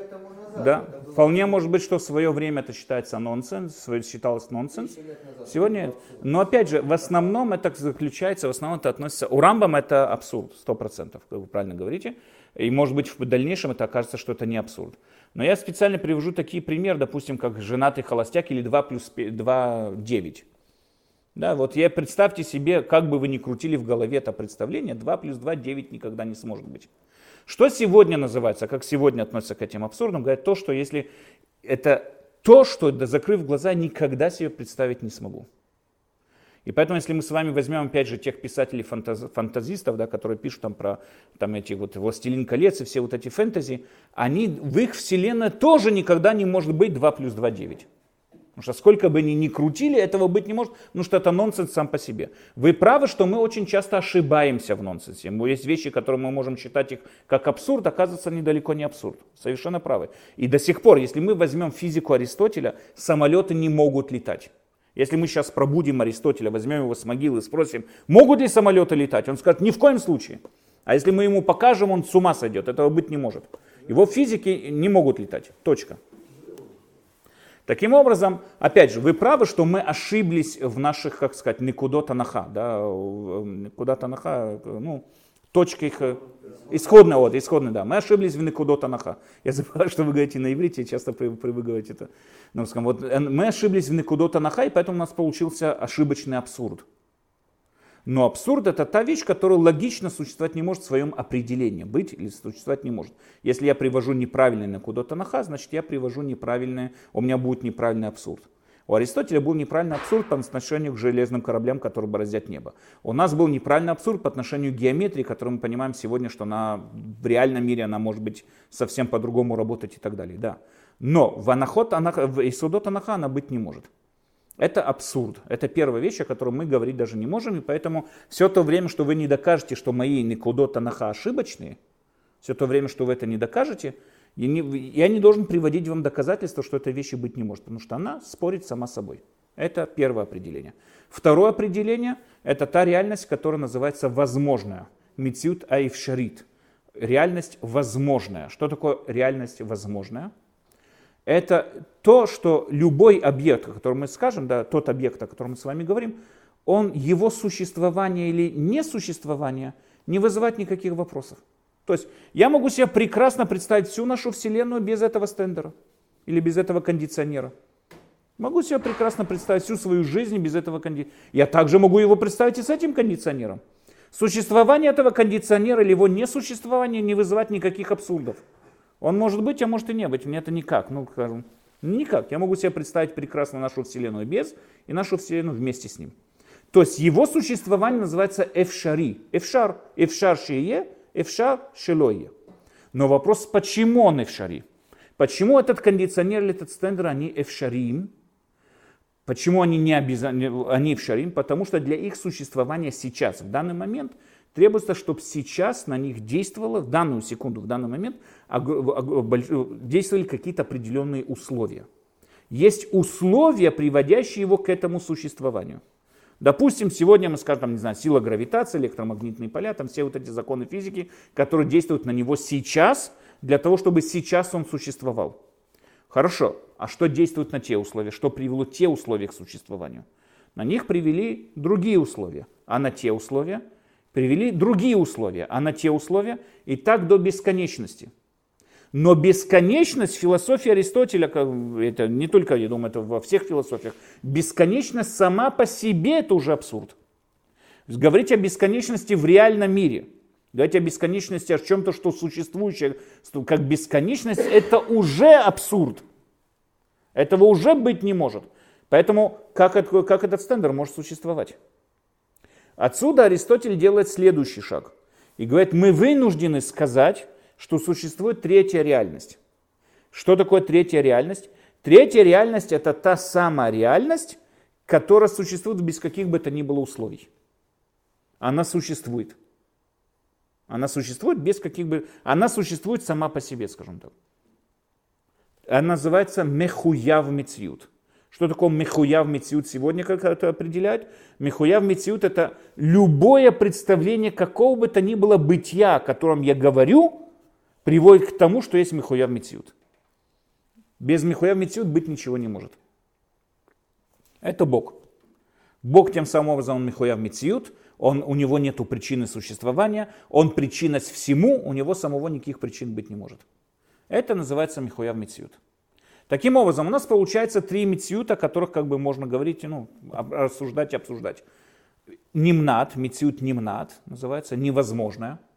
Да, вполне может быть, что в свое время это считается нонсенс, считалось нонсенс. Сегодня, но опять же, в основном это заключается, в основном это относится, у Рамбам это абсурд, сто процентов, как вы правильно говорите. И может быть в дальнейшем это окажется, что это не абсурд. Но я специально привожу такие примеры, допустим, как женатый холостяк или 2 плюс 2, 9. Да, вот я представьте себе, как бы вы ни крутили в голове это представление, 2 плюс 2, 9 никогда не сможет быть. Что сегодня называется, как сегодня относятся к этим абсурдам, говорят то, что если это то, что, закрыв глаза, никогда себе представить не смогу. И поэтому, если мы с вами возьмем, опять же, тех писателей фантаз, фантазистов, да, которые пишут там про там, эти вот «Властелин колец» и все вот эти фэнтези, они, в их вселенной тоже никогда не может быть 2 плюс 2 9. Потому что сколько бы ни, ни крутили, этого быть не может, потому что это нонсенс сам по себе. Вы правы, что мы очень часто ошибаемся в нонсенсе. Есть вещи, которые мы можем считать их как абсурд, оказывается, они далеко не абсурд. Совершенно правы. И до сих пор, если мы возьмем физику Аристотеля, самолеты не могут летать. Если мы сейчас пробудим Аристотеля, возьмем его с могилы и спросим, могут ли самолеты летать, он скажет, ни в коем случае. А если мы ему покажем, он с ума сойдет, этого быть не может. Его физики не могут летать, точка. Таким образом, опять же, вы правы, что мы ошиблись в наших, как сказать, никудота наха, да, никудота наха, ну, точка их, исходная, вот, исходная, да, мы ошиблись в никудота наха. Я забываю, что вы говорите на иврите, часто при, при вы говорите это на русском. Вот, э, мы ошиблись в никудота наха, и поэтому у нас получился ошибочный абсурд. Но абсурд это та вещь, которая логично существовать не может в своем определении. Быть или существовать не может. Если я привожу неправильный на куда-то наха, значит я привожу неправильный, у меня будет неправильный абсурд. У Аристотеля был неправильный абсурд по отношению к железным кораблям, которые бороздят небо. У нас был неправильный абсурд по отношению к геометрии, которую мы понимаем сегодня, что она в реальном мире она может быть совсем по-другому работать и так далее. Да. Но в, анахот, в Исудот Анаха она быть не может. Это абсурд. Это первая вещь, о которой мы говорить даже не можем. И поэтому все то время, что вы не докажете, что мои Никудот Анаха ошибочные, все то время, что вы это не докажете, я не, я не должен приводить вам доказательства, что этой вещи быть не может, потому что она спорит сама собой. Это первое определение. Второе определение – это та реальность, которая называется возможная. Мицют айфшарит. Реальность возможная. Что такое реальность возможная? Это то, что любой объект, о котором мы скажем, да, тот объект, о котором мы с вами говорим, он, его существование или несуществование не вызывает никаких вопросов. То есть я могу себе прекрасно представить всю нашу Вселенную без этого стендера или без этого кондиционера. Могу себе прекрасно представить всю свою жизнь без этого кондиционера. Я также могу его представить и с этим кондиционером. Существование этого кондиционера или его несуществование не вызывает никаких абсурдов. Он может быть, а может и не быть. Мне это никак. Ну, скажем, никак. Я могу себе представить прекрасно нашу Вселенную без и нашу Вселенную вместе с ним. То есть его существование называется эфшари. Эфшар. Эфшар шие, эфшар шелое. Но вопрос, почему он эфшари? Почему этот кондиционер или этот стендер, они эфшарим? Почему они не обязательно, они эфшарим? Потому что для их существования сейчас, в данный момент – Требуется, чтобы сейчас на них действовало, в данную секунду, в данный момент, действовали какие-то определенные условия. Есть условия, приводящие его к этому существованию. Допустим, сегодня мы скажем, там, не знаю, сила гравитации, электромагнитные поля, там все вот эти законы физики, которые действуют на него сейчас, для того, чтобы сейчас он существовал. Хорошо, а что действует на те условия? Что привело те условия к существованию? На них привели другие условия. А на те условия привели другие условия, а на те условия и так до бесконечности. Но бесконечность философии Аристотеля, это не только, я думаю, это во всех философиях, бесконечность сама по себе это уже абсурд. Говорить о бесконечности в реальном мире, говорить о бесконечности о чем-то, что существующее, как бесконечность, это уже абсурд. Этого уже быть не может. Поэтому как, как этот стендер может существовать? Отсюда Аристотель делает следующий шаг и говорит, мы вынуждены сказать, что существует третья реальность. Что такое третья реальность? Третья реальность это та самая реальность, которая существует без каких бы то ни было условий. Она существует. Она существует без каких бы... Она существует сама по себе, скажем так. Она называется мехуяв мецьют. Что такое мехуяв мециут сегодня, как это определяют? Мехуяв мециут это любое представление какого бы то ни было бытия, о котором я говорю, приводит к тому, что есть мехуяв мециут. Без мехуяв мециут быть ничего не может. Это Бог. Бог тем самым образом он мехуяв мециют, он, у него нет причины существования, он причинность всему, у него самого никаких причин быть не может. Это называется михуяв мециют. Таким образом, у нас получается три мециюта, о которых как бы можно говорить, ну, рассуждать и обсуждать. Нимнат, мециют нимнат, называется невозможное –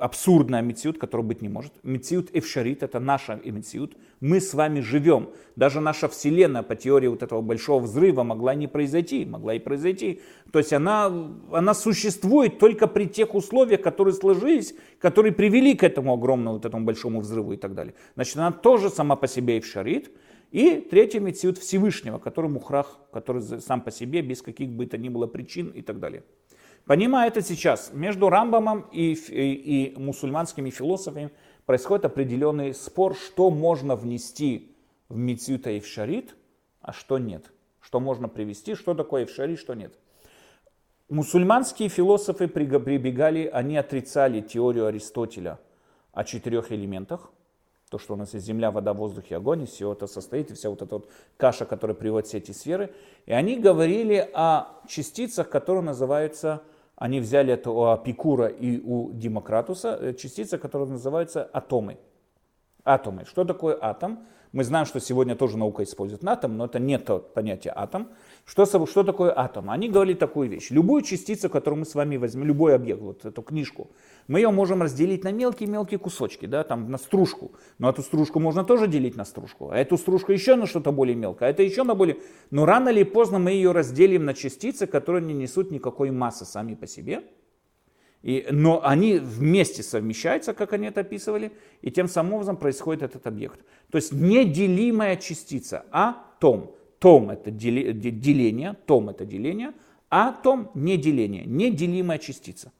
абсурдная мециют, которая быть не может. Мециют эвшарит, это наша мециют. Мы с вами живем. Даже наша Вселенная по теории вот этого большого взрыва могла не произойти, могла и произойти. То есть она, она существует только при тех условиях, которые сложились, которые привели к этому огромному, вот этому большому взрыву и так далее. Значит, она тоже сама по себе эвшарит. И третий мециют Всевышнего, который мухрах, который сам по себе, без каких бы то ни было причин и так далее. Понимая это сейчас, между Рамбамом и, и, и мусульманскими философами происходит определенный спор, что можно внести в Митсюта и в Шарит, а что нет. Что можно привести, что такое в Шарит, что нет. Мусульманские философы прибегали, они отрицали теорию Аристотеля о четырех элементах. То, что у нас есть земля, вода, воздух и огонь, и все это состоит, и вся вот эта вот каша, которая приводит все эти сферы. И они говорили о частицах, которые называются они взяли это у Апикура и у Демократуса, э, частицы, которые называются атомы. Атомы. Что такое атом? Мы знаем, что сегодня тоже наука использует атом, но это не то понятие атом. Что, что такое атом? Они говорили такую вещь. Любую частицу, которую мы с вами возьмем, любой объект, вот эту книжку, мы ее можем разделить на мелкие-мелкие кусочки, да, там на стружку. Но эту стружку можно тоже делить на стружку. А эту стружку еще на что-то более мелкое, а это еще на более... Но рано или поздно мы ее разделим на частицы, которые не несут никакой массы сами по себе. И, но они вместе совмещаются, как они это описывали, и тем самым образом происходит этот объект. То есть неделимая частица, атом. Том это деление, том это деление, атом не деление, неделимая частица.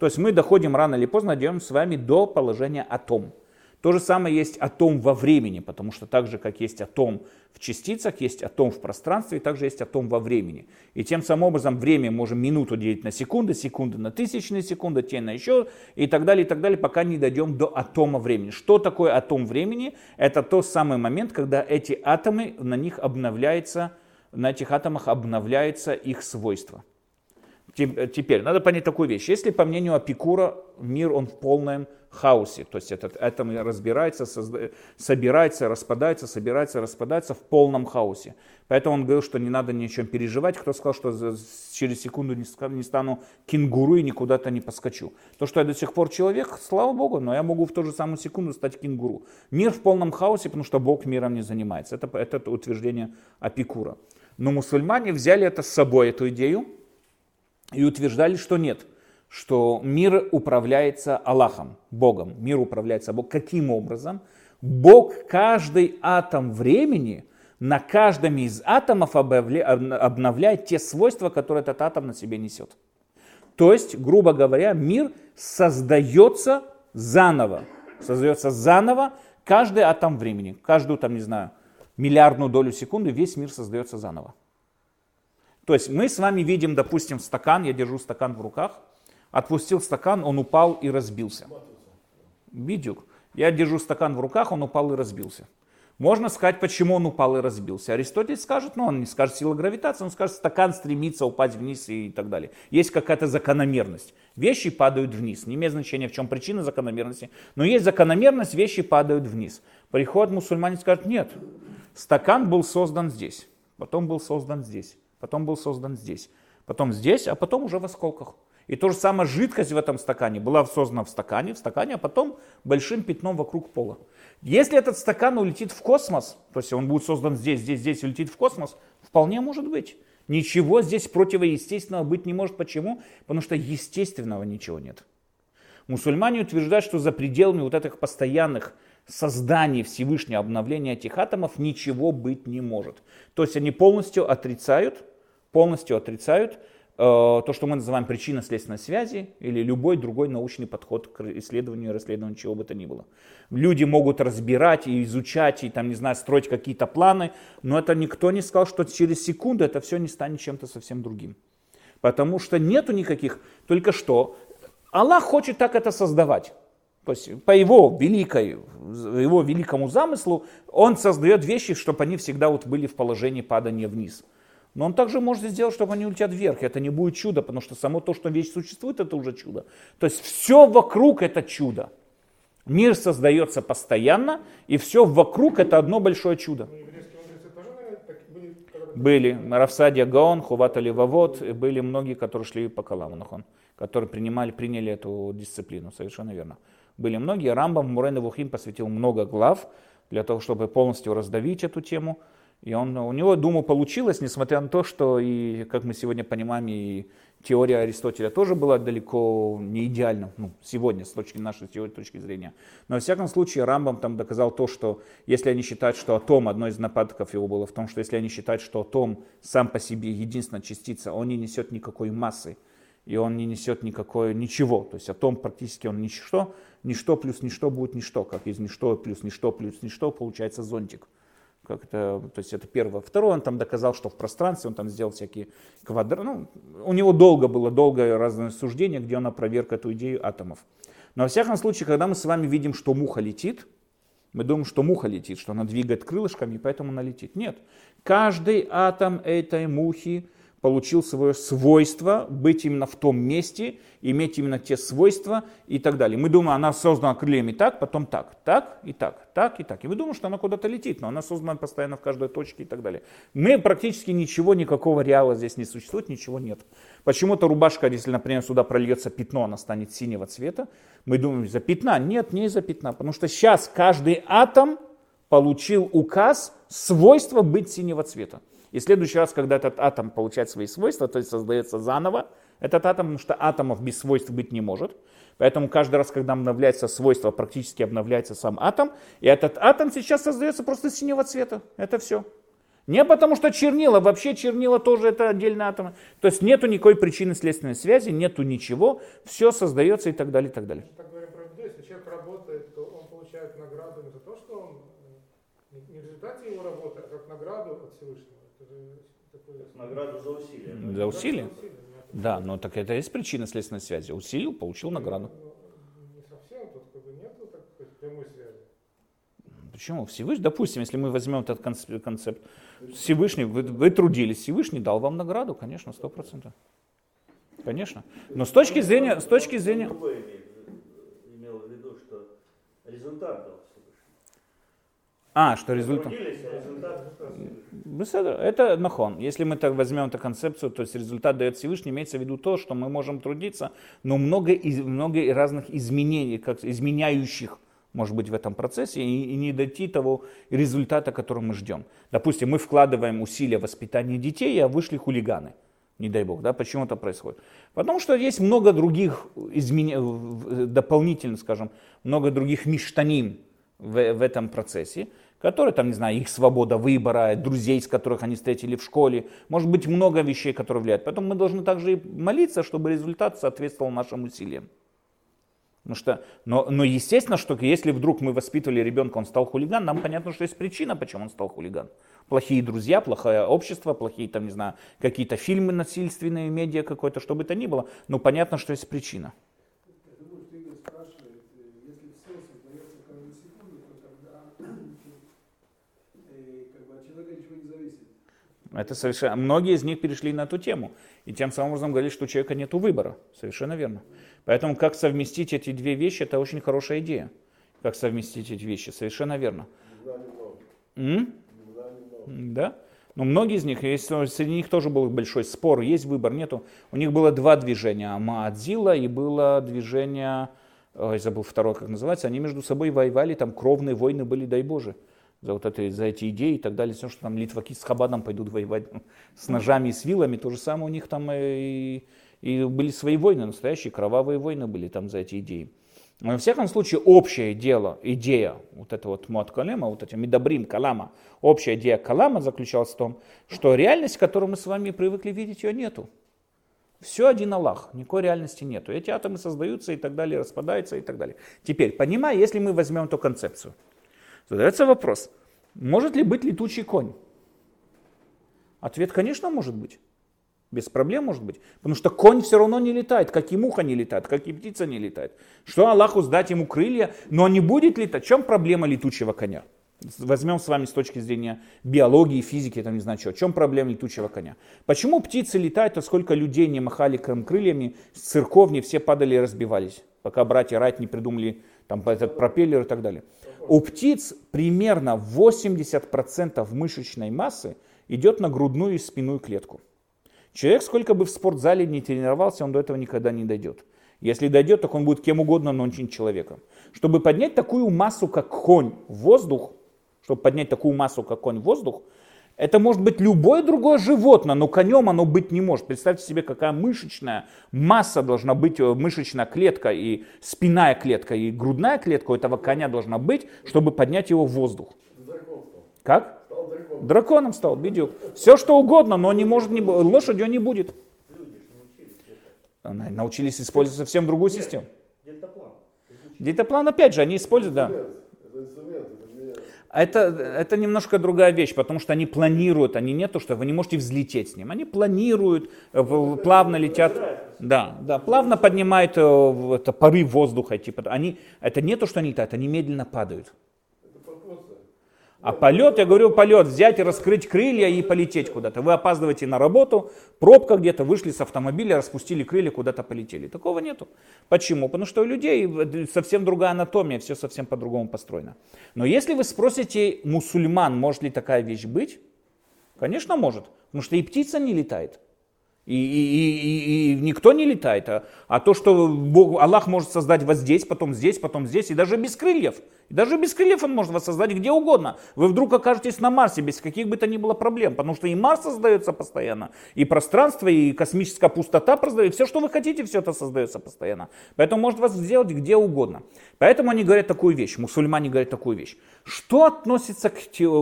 То есть мы доходим рано или поздно, дойдем с вами до положения атом. То же самое есть атом во времени, потому что так же, как есть атом в частицах, есть атом в пространстве, и также есть атом во времени. И тем самым образом время можем минуту делить на секунды, секунды на тысячные секунды, те на еще, и так далее, и так далее, пока не дойдем до атома времени. Что такое атом времени? Это тот самый момент, когда эти атомы, на них обновляется, на этих атомах обновляется их свойства. Теперь, надо понять такую вещь. Если, по мнению Апикура, мир, он в полном хаосе, то есть этот атом разбирается, созда... собирается, распадается, собирается, распадается в полном хаосе. Поэтому он говорил, что не надо ни о чем переживать. Кто сказал, что через секунду не стану кенгуру и никуда-то не поскочу. То, что я до сих пор человек, слава Богу, но я могу в ту же самую секунду стать кенгуру. Мир в полном хаосе, потому что Бог миром не занимается. Это, это утверждение Апикура. Но мусульмане взяли это с собой, эту идею, и утверждали, что нет, что мир управляется Аллахом, Богом. Мир управляется Богом. Каким образом? Бог каждый атом времени на каждом из атомов обновляет те свойства, которые этот атом на себе несет. То есть, грубо говоря, мир создается заново. Создается заново каждый атом времени. Каждую, там, не знаю, миллиардную долю секунды весь мир создается заново. То есть мы с вами видим, допустим, стакан, я держу стакан в руках, отпустил стакан, он упал и разбился. Бидюк. Я держу стакан в руках, он упал и разбился. Можно сказать, почему он упал и разбился. Аристотель скажет, но ну, он не скажет сила гравитации, он скажет, стакан стремится упасть вниз и так далее. Есть какая-то закономерность. Вещи падают вниз. Не имеет значения, в чем причина закономерности. Но есть закономерность, вещи падают вниз. Приходит мусульманин и скажет, нет, стакан был создан здесь, потом был создан здесь потом был создан здесь, потом здесь, а потом уже в осколках. И то же самое жидкость в этом стакане была создана в стакане, в стакане, а потом большим пятном вокруг пола. Если этот стакан улетит в космос, то есть он будет создан здесь, здесь, здесь, улетит в космос, вполне может быть. Ничего здесь противоестественного быть не может. Почему? Потому что естественного ничего нет. Мусульмане утверждают, что за пределами вот этих постоянных создании Всевышнего обновления этих атомов ничего быть не может. То есть они полностью отрицают, полностью отрицают то, что мы называем причинно-следственной связи или любой другой научный подход к исследованию и расследованию чего бы то ни было. Люди могут разбирать и изучать, и там, не знаю, строить какие-то планы, но это никто не сказал, что через секунду это все не станет чем-то совсем другим. Потому что нету никаких, только что Аллах хочет так это создавать. То есть по его, великой, его великому замыслу он создает вещи, чтобы они всегда вот были в положении падания вниз. Но он также может сделать, чтобы они улетят вверх. Это не будет чудо, потому что само то, что вещь существует, это уже чудо. То есть все вокруг это чудо. Мир создается постоянно, и все вокруг это одно большое чудо. Были Равсадия Гаон, Хувата Левовод, были многие, которые шли по Каламанахон, которые принимали, приняли эту дисциплину, совершенно верно. Были многие, Рамбам Мурен Вухим посвятил много глав для того, чтобы полностью раздавить эту тему. И он, у него, думаю, получилось, несмотря на то, что, и, как мы сегодня понимаем, и теория Аристотеля тоже была далеко не идеальна, ну, сегодня, с точки нашей теории, точки зрения. Но, во всяком случае, Рамбам там доказал то, что если они считают, что атом, одно из нападков его было в том, что если они считают, что атом сам по себе единственная частица, он не несет никакой массы, и он не несет никакой, ничего. То есть атом практически он ничто, ничто плюс ничто будет ничто, как из ничто плюс ничто плюс ничто получается зонтик. Как это, то есть это первое. Второе, он там доказал, что в пространстве, он там сделал всякие квадраты. Ну, у него долго было, долгое разное суждение, где он опроверг эту идею атомов. Но во всяком случае, когда мы с вами видим, что муха летит, мы думаем, что муха летит, что она двигает крылышками, и поэтому она летит. Нет. Каждый атом этой мухи получил свое свойство быть именно в том месте, иметь именно те свойства и так далее. Мы думаем, она создана крыльями так, потом так, так и так, так и так. И мы думаем, что она куда-то летит, но она создана постоянно в каждой точке и так далее. Мы практически ничего, никакого реала здесь не существует, ничего нет. Почему-то рубашка, если, например, сюда прольется пятно, она станет синего цвета. Мы думаем, из-за пятна. Нет, не из-за пятна, потому что сейчас каждый атом получил указ свойства быть синего цвета. И в следующий раз, когда этот атом получает свои свойства, то есть создается заново, этот атом, потому что атомов без свойств быть не может. Поэтому каждый раз, когда обновляется свойство, практически обновляется сам атом. И этот атом сейчас создается просто синего цвета. Это все. Не потому что чернила, вообще чернила тоже это отдельный атом. То есть нету никакой причины следственной связи, нету ничего, все создается и так далее, и так далее. Если человек работает, то он получает награду не за то, что он, э, не в результате его работы, а как награду от Всевышнего. Награду за усилия. За усилие? Да, но так это есть причина следственной связи. Усилил, получил награду. Ну, не совсем, тут как бы нету прямой связи. Почему? Всевышний, допустим, если мы возьмем этот концепт, Всевышний, вы, вы трудились, Всевышний дал вам награду, конечно, сто процентов. Конечно. Но с точки зрения, с точки зрения... имел в виду, что результат дал а, что результат... Это нахон. Если мы так возьмем эту концепцию, то есть результат дает Всевышний, имеется в виду то, что мы можем трудиться, но много, из, много разных изменений, как изменяющих может быть в этом процессе и, и не дойти того результата, который мы ждем. Допустим, мы вкладываем усилия в воспитание детей, а вышли хулиганы. Не дай бог, да, почему это происходит? Потому что есть много других изменений, дополнительно, скажем, много других миштаним в, в этом процессе, которые, там, не знаю, их свобода выбора, друзей, с которых они встретили в школе. Может быть, много вещей, которые влияют. Поэтому мы должны также и молиться, чтобы результат соответствовал нашим усилиям. Потому что, но, но естественно, что если вдруг мы воспитывали ребенка, он стал хулиган, нам понятно, что есть причина, почему он стал хулиган. Плохие друзья, плохое общество, плохие, там, не знаю, какие-то фильмы насильственные, медиа какой-то, что бы то ни было. Но понятно, что есть причина. Это совершенно... Многие из них перешли на эту тему. И тем самым образом говорили, что у человека нет выбора. Совершенно верно. Поэтому как совместить эти две вещи, это очень хорошая идея. Как совместить эти вещи, совершенно верно. М? Да? Но многие из них, если среди них тоже был большой спор, есть выбор, нету. У них было два движения, Маадзила и было движение, ой, забыл второе, как называется, они между собой воевали, там кровные войны были, дай Боже за, вот это, за эти идеи и так далее, все, что там литваки с Хабадом пойдут воевать с ножами и с вилами, то же самое у них там и, и были свои войны, настоящие кровавые войны были там за эти идеи. Но во всяком случае, общее дело, идея вот этого вот Муат Калема, вот этим Медабрим Калама, общая идея Калама заключалась в том, что реальность, которую мы с вами привыкли видеть, ее нету. Все один Аллах, никакой реальности нету. Эти атомы создаются и так далее, распадаются и так далее. Теперь, понимая, если мы возьмем эту концепцию, задается вопрос, может ли быть летучий конь? Ответ, конечно, может быть. Без проблем может быть. Потому что конь все равно не летает, как и муха не летает, как и птица не летает. Что Аллаху сдать ему крылья, но он не будет летать. В чем проблема летучего коня? Возьмем с вами с точки зрения биологии, физики, там не знаю что. В чем проблема летучего коня? Почему птицы летают, а сколько людей не махали крыльями, с церковни все падали и разбивались, пока братья Райт не придумали там этот пропеллер и так далее. У птиц примерно 80% мышечной массы идет на грудную и спинную клетку. Человек, сколько бы в спортзале не тренировался, он до этого никогда не дойдет. Если дойдет, так он будет кем угодно, но очень человеком. Чтобы поднять такую массу, как конь, воздух, чтобы поднять такую массу, как конь воздух, это может быть любое другое животное, но конем оно быть не может. Представьте себе, какая мышечная масса должна быть, э, мышечная клетка и спинная клетка и грудная клетка у этого коня должна быть, чтобы поднять его в воздух. Как? Драконом стал, бедюк. Все что угодно, но не может, не, лошадью не будет. Научились использовать совсем другую систему. Дельтаплан. Дельтаплан, опять же, они используют, да. Это, это немножко другая вещь, потому что они планируют, они не то, что вы не можете взлететь с ним, они планируют, плавно летят, да, да, плавно поднимают э, это, пары воздуха, типа, они, это не то, что они летают, они медленно падают. А полет, я говорю, полет, взять и раскрыть крылья и полететь куда-то. Вы опаздываете на работу, пробка где-то, вышли с автомобиля, распустили крылья, куда-то полетели. Такого нету. Почему? Потому что у людей совсем другая анатомия, все совсем по-другому построено. Но если вы спросите мусульман, может ли такая вещь быть, конечно может. Потому что и птица не летает. И, и, и, и никто не летает. А, а то, что Бог, Аллах может создать вас здесь, потом здесь, потом здесь, и даже без крыльев. И даже без крыльев Он может вас создать где угодно. Вы вдруг окажетесь на Марсе без каких бы то ни было проблем. Потому что и Марс создается постоянно, и пространство, и космическая пустота создается. Все, что вы хотите, все это создается постоянно. Поэтому может вас сделать где угодно. Поэтому они говорят такую вещь, мусульмане говорят такую вещь. Что относится к,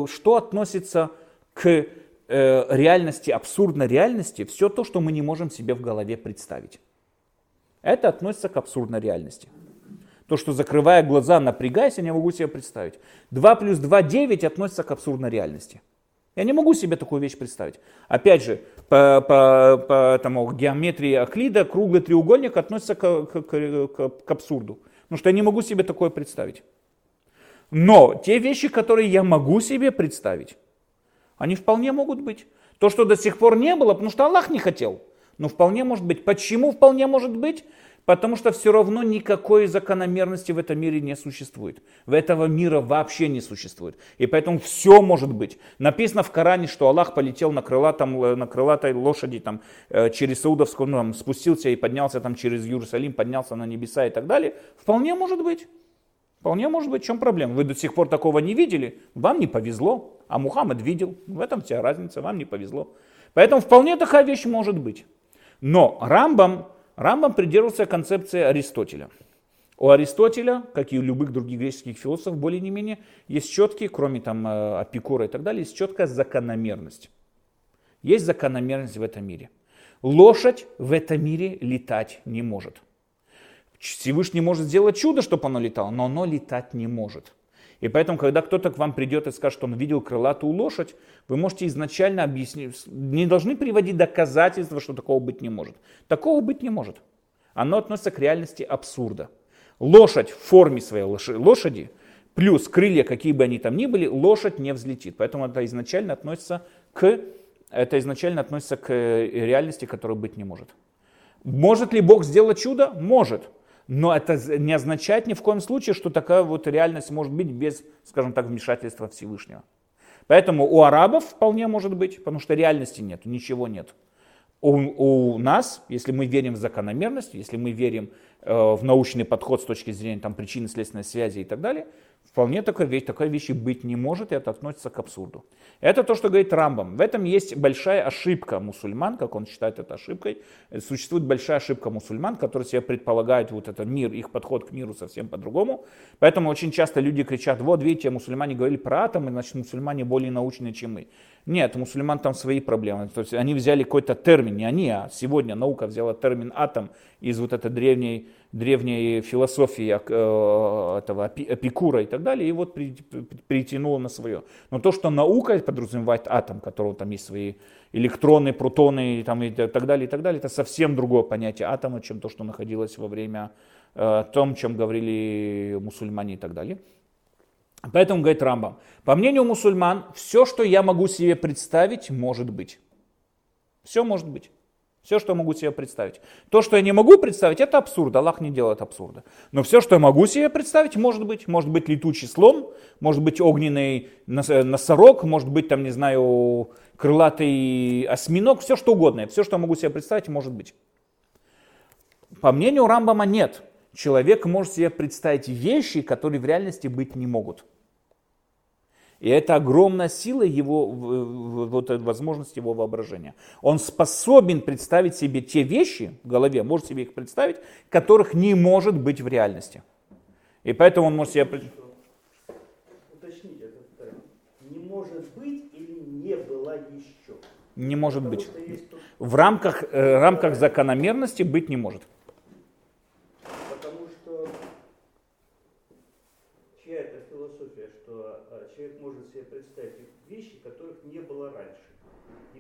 что относится к э, реальности, абсурдной реальности, все то, что мы не можем себе в голове представить. Это относится к абсурдной реальности. То, что закрывая глаза, напрягаясь, я не могу себе представить. 2 плюс 2, 9 относится к абсурдной реальности. Я не могу себе такую вещь представить. Опять же, по, по, по этому, геометрии Аклида круглый треугольник относится к, к, к, к абсурду. Потому что я не могу себе такое представить. Но те вещи, которые я могу себе представить, они вполне могут быть. То, что до сих пор не было, потому что Аллах не хотел. Но вполне может быть. Почему вполне может быть? Потому что все равно никакой закономерности в этом мире не существует. В этого мира вообще не существует. И поэтому все может быть. Написано в Коране, что Аллах полетел на, крылатом, э, на крылатой лошади там, э, через Саудовскую, ну, там, спустился и поднялся там, через Иерусалим, поднялся на небеса и так далее. Вполне может быть. Вполне может быть, в чем проблема? Вы до сих пор такого не видели, вам не повезло, а Мухаммед видел. В этом вся разница, вам не повезло. Поэтому вполне такая вещь может быть. Но Рамбам, Рамбам придерживался концепции Аристотеля. У Аристотеля, как и у любых других греческих философов, более не менее, есть четкие, кроме там э, Апикура и так далее, есть четкая закономерность. Есть закономерность в этом мире. Лошадь в этом мире летать не может. Всевышний может сделать чудо, чтобы оно летало, но оно летать не может. И поэтому, когда кто-то к вам придет и скажет, что он видел крылатую лошадь, вы можете изначально объяснить, не должны приводить доказательства, что такого быть не может. Такого быть не может. Оно относится к реальности абсурда. Лошадь в форме своей лошади, плюс крылья, какие бы они там ни были, лошадь не взлетит. Поэтому это изначально относится к, это изначально относится к э, реальности, которая быть не может. Может ли Бог сделать чудо? Может. Но это не означает ни в коем случае, что такая вот реальность может быть без, скажем так, вмешательства Всевышнего. Поэтому у арабов вполне может быть, потому что реальности нет, ничего нет. У, у нас, если мы верим в закономерность, если мы верим э, в научный подход с точки зрения там, причины следственной связи и так далее, Вполне такой вещь, такой вещи быть не может, и это относится к абсурду. Это то, что говорит Рамбам. В этом есть большая ошибка мусульман, как он считает это ошибкой. Существует большая ошибка мусульман, которые себе предполагают вот этот мир, их подход к миру совсем по-другому. Поэтому очень часто люди кричат, вот видите, мусульмане говорили про атомы, значит мусульмане более научные, чем мы. Нет, у мусульман там свои проблемы. То есть они взяли какой-то термин, не они, а сегодня наука взяла термин атом из вот этой древней древней философии э, этого Эпикура и так далее, и вот притянуло на свое. Но то, что наука подразумевает атом, которого там есть свои электроны, протоны и, там, и так далее, и так далее, это совсем другое понятие атома, чем то, что находилось во время э, том, чем говорили мусульмане и так далее. Поэтому, говорит Рамбам, по мнению мусульман, все, что я могу себе представить, может быть. Все может быть. Все, что я могу себе представить. То, что я не могу представить, это абсурд. Аллах не делает абсурда. Но все, что я могу себе представить, может быть. Может быть летучий слон, может быть огненный носорог, может быть, там, не знаю, крылатый осьминог, все что угодно. Все, что я могу себе представить, может быть. По мнению Рамбама нет. Человек может себе представить вещи, которые в реальности быть не могут. И это огромная сила его, вот, возможность его воображения. Он способен представить себе те вещи в голове, может себе их представить, которых не может быть в реальности. И поэтому он может себе... Уточните термин. Не может быть или не было еще? Не может Потому быть. В рамках, э, рамках закономерности быть не может.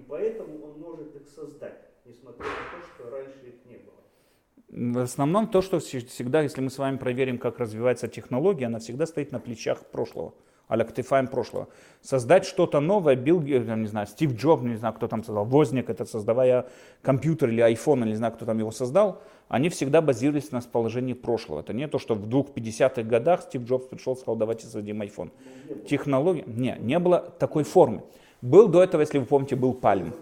Поэтому он может их создать, несмотря на то, что раньше их не было. В основном то, что всегда, если мы с вами проверим, как развивается технология, она всегда стоит на плечах прошлого, а ктифаем прошлого. Создать что-то новое, Билл, не знаю, Стив Джоб, не знаю, кто там создал, Возник, это создавая компьютер или iPhone, или не знаю, кто там его создал, они всегда базировались на положении прошлого. Это не то, что в 2050-х годах Стив Джобс пришел и сказал, давайте создадим iPhone. Технология, не, не было такой формы. Был до этого, если вы помните, был Palm.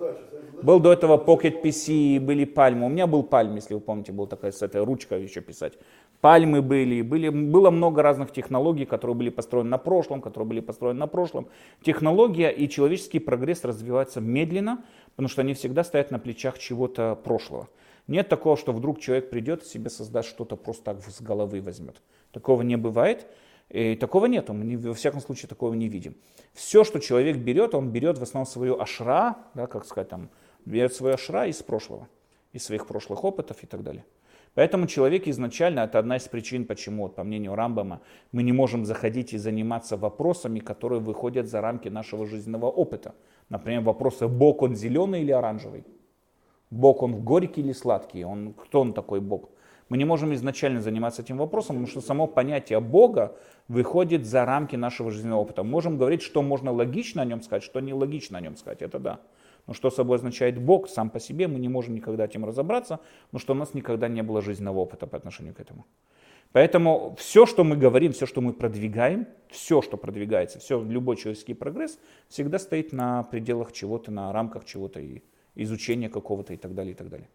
Был до этого Pocket PC, были пальмы. У меня был пальм, если вы помните, был такая с этой ручкой еще писать. Пальмы были, были, было много разных технологий, которые были построены на прошлом, которые были построены на прошлом. Технология и человеческий прогресс развиваются медленно, потому что они всегда стоят на плечах чего-то прошлого. Нет такого, что вдруг человек придет и себе создаст что-то просто так с головы возьмет. Такого не бывает. И такого нет, мы во всяком случае такого не видим. Все, что человек берет, он берет в основном свою ашра, да, как сказать, там, берет свою ашра из прошлого, из своих прошлых опытов и так далее. Поэтому человек изначально, это одна из причин, почему, вот, по мнению Рамбама, мы не можем заходить и заниматься вопросами, которые выходят за рамки нашего жизненного опыта. Например, вопросы, Бог он зеленый или оранжевый? Бог он горький или сладкий? Он, кто он такой Бог? Мы не можем изначально заниматься этим вопросом, потому что само понятие Бога выходит за рамки нашего жизненного опыта. Мы можем говорить, что можно логично о нем сказать, что нелогично о нем сказать, это да. Но что собой означает Бог сам по себе, мы не можем никогда этим разобраться, потому что у нас никогда не было жизненного опыта по отношению к этому. Поэтому все, что мы говорим, все, что мы продвигаем, все, что продвигается, все, любой человеческий прогресс всегда стоит на пределах чего-то, на рамках чего-то и изучения какого-то и так далее, и так далее.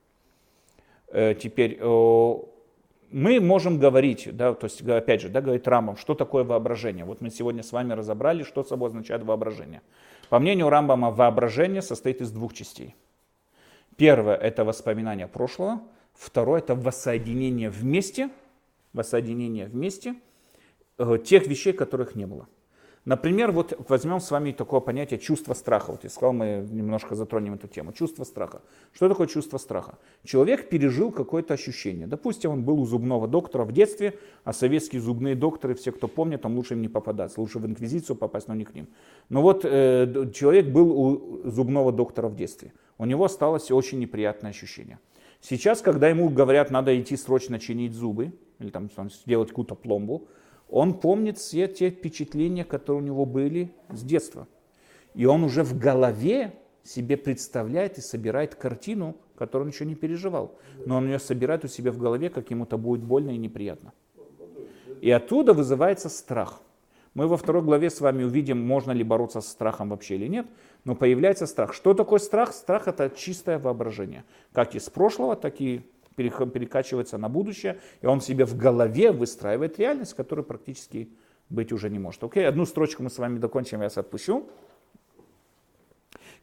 Э, теперь мы можем говорить, да, то есть опять же, да, говорит Рамбам, что такое воображение. Вот мы сегодня с вами разобрали, что собой означает воображение. По мнению Рамбама, воображение состоит из двух частей. Первое – это воспоминание прошлого. Второе – это воссоединение вместе, воссоединение вместе э, тех вещей, которых не было. Например, вот возьмем с вами такое понятие чувство страха. Вот я сказал, мы немножко затронем эту тему. Чувство страха. Что такое чувство страха? Человек пережил какое-то ощущение. Допустим, он был у зубного доктора в детстве, а советские зубные докторы, все, кто помнит, там лучше им не попадаться. Лучше в инквизицию попасть, но не к ним. Но вот э, человек был у зубного доктора в детстве. У него осталось очень неприятное ощущение. Сейчас, когда ему говорят, надо идти срочно чинить зубы, или там сделать какую-то пломбу, он помнит все те впечатления, которые у него были с детства. И он уже в голове себе представляет и собирает картину, которую он еще не переживал. Но он ее собирает у себя в голове, как ему-то будет больно и неприятно. И оттуда вызывается страх. Мы во второй главе с вами увидим, можно ли бороться с страхом вообще или нет, но появляется страх. Что такое страх? Страх это чистое воображение. Как из прошлого, так и перекачивается на будущее, и он себе в голове выстраивает реальность, которая практически быть уже не может. Окей, одну строчку мы с вами докончим, я вас отпущу.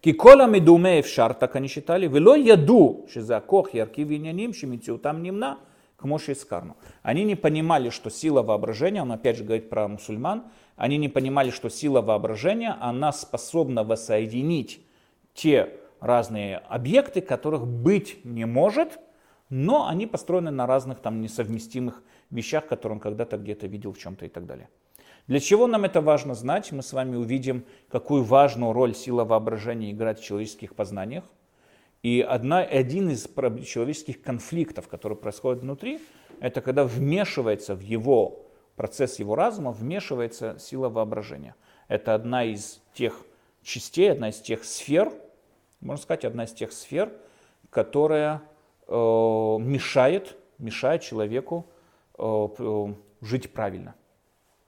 Кикола медуме אפשר, так они считали, ולא ידעו שזה הכוח ירכיב עניינים שמציאותם נמנע, כמו שהזכרנו. Они не понимали, что сила воображения, он опять же говорит про мусульман, они не понимали, что сила воображения, она способна воссоединить те разные объекты, которых быть не может, но они построены на разных там несовместимых вещах, которые он когда-то где-то видел в чем-то и так далее. Для чего нам это важно знать? Мы с вами увидим, какую важную роль сила воображения играет в человеческих познаниях. И одна, один из человеческих конфликтов, который происходит внутри, это когда вмешивается в его процесс его разума, вмешивается сила воображения. Это одна из тех частей, одна из тех сфер, можно сказать, одна из тех сфер, которая мешает, мешает человеку э, э жить правильно.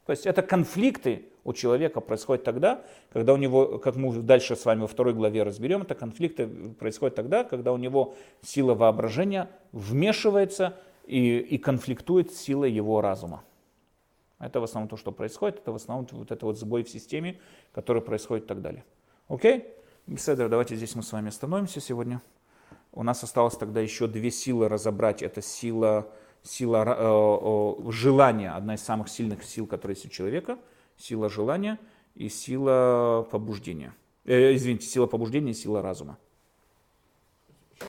То есть это конфликты у человека происходят тогда, когда у него, как мы дальше с вами во второй главе разберем, это конфликты происходят тогда, когда у него сила воображения вмешивается и, и конфликтует с силой его разума. Это в основном то, что происходит, это в основном вот это вот сбой в системе, который происходит и так далее. Окей? Беседа, давайте здесь мы с вами остановимся сегодня. У нас осталось тогда еще две силы разобрать. Это сила сила э, желания, одна из самых сильных сил, которые есть у человека, сила желания и сила побуждения. Э, извините, сила побуждения и сила разума.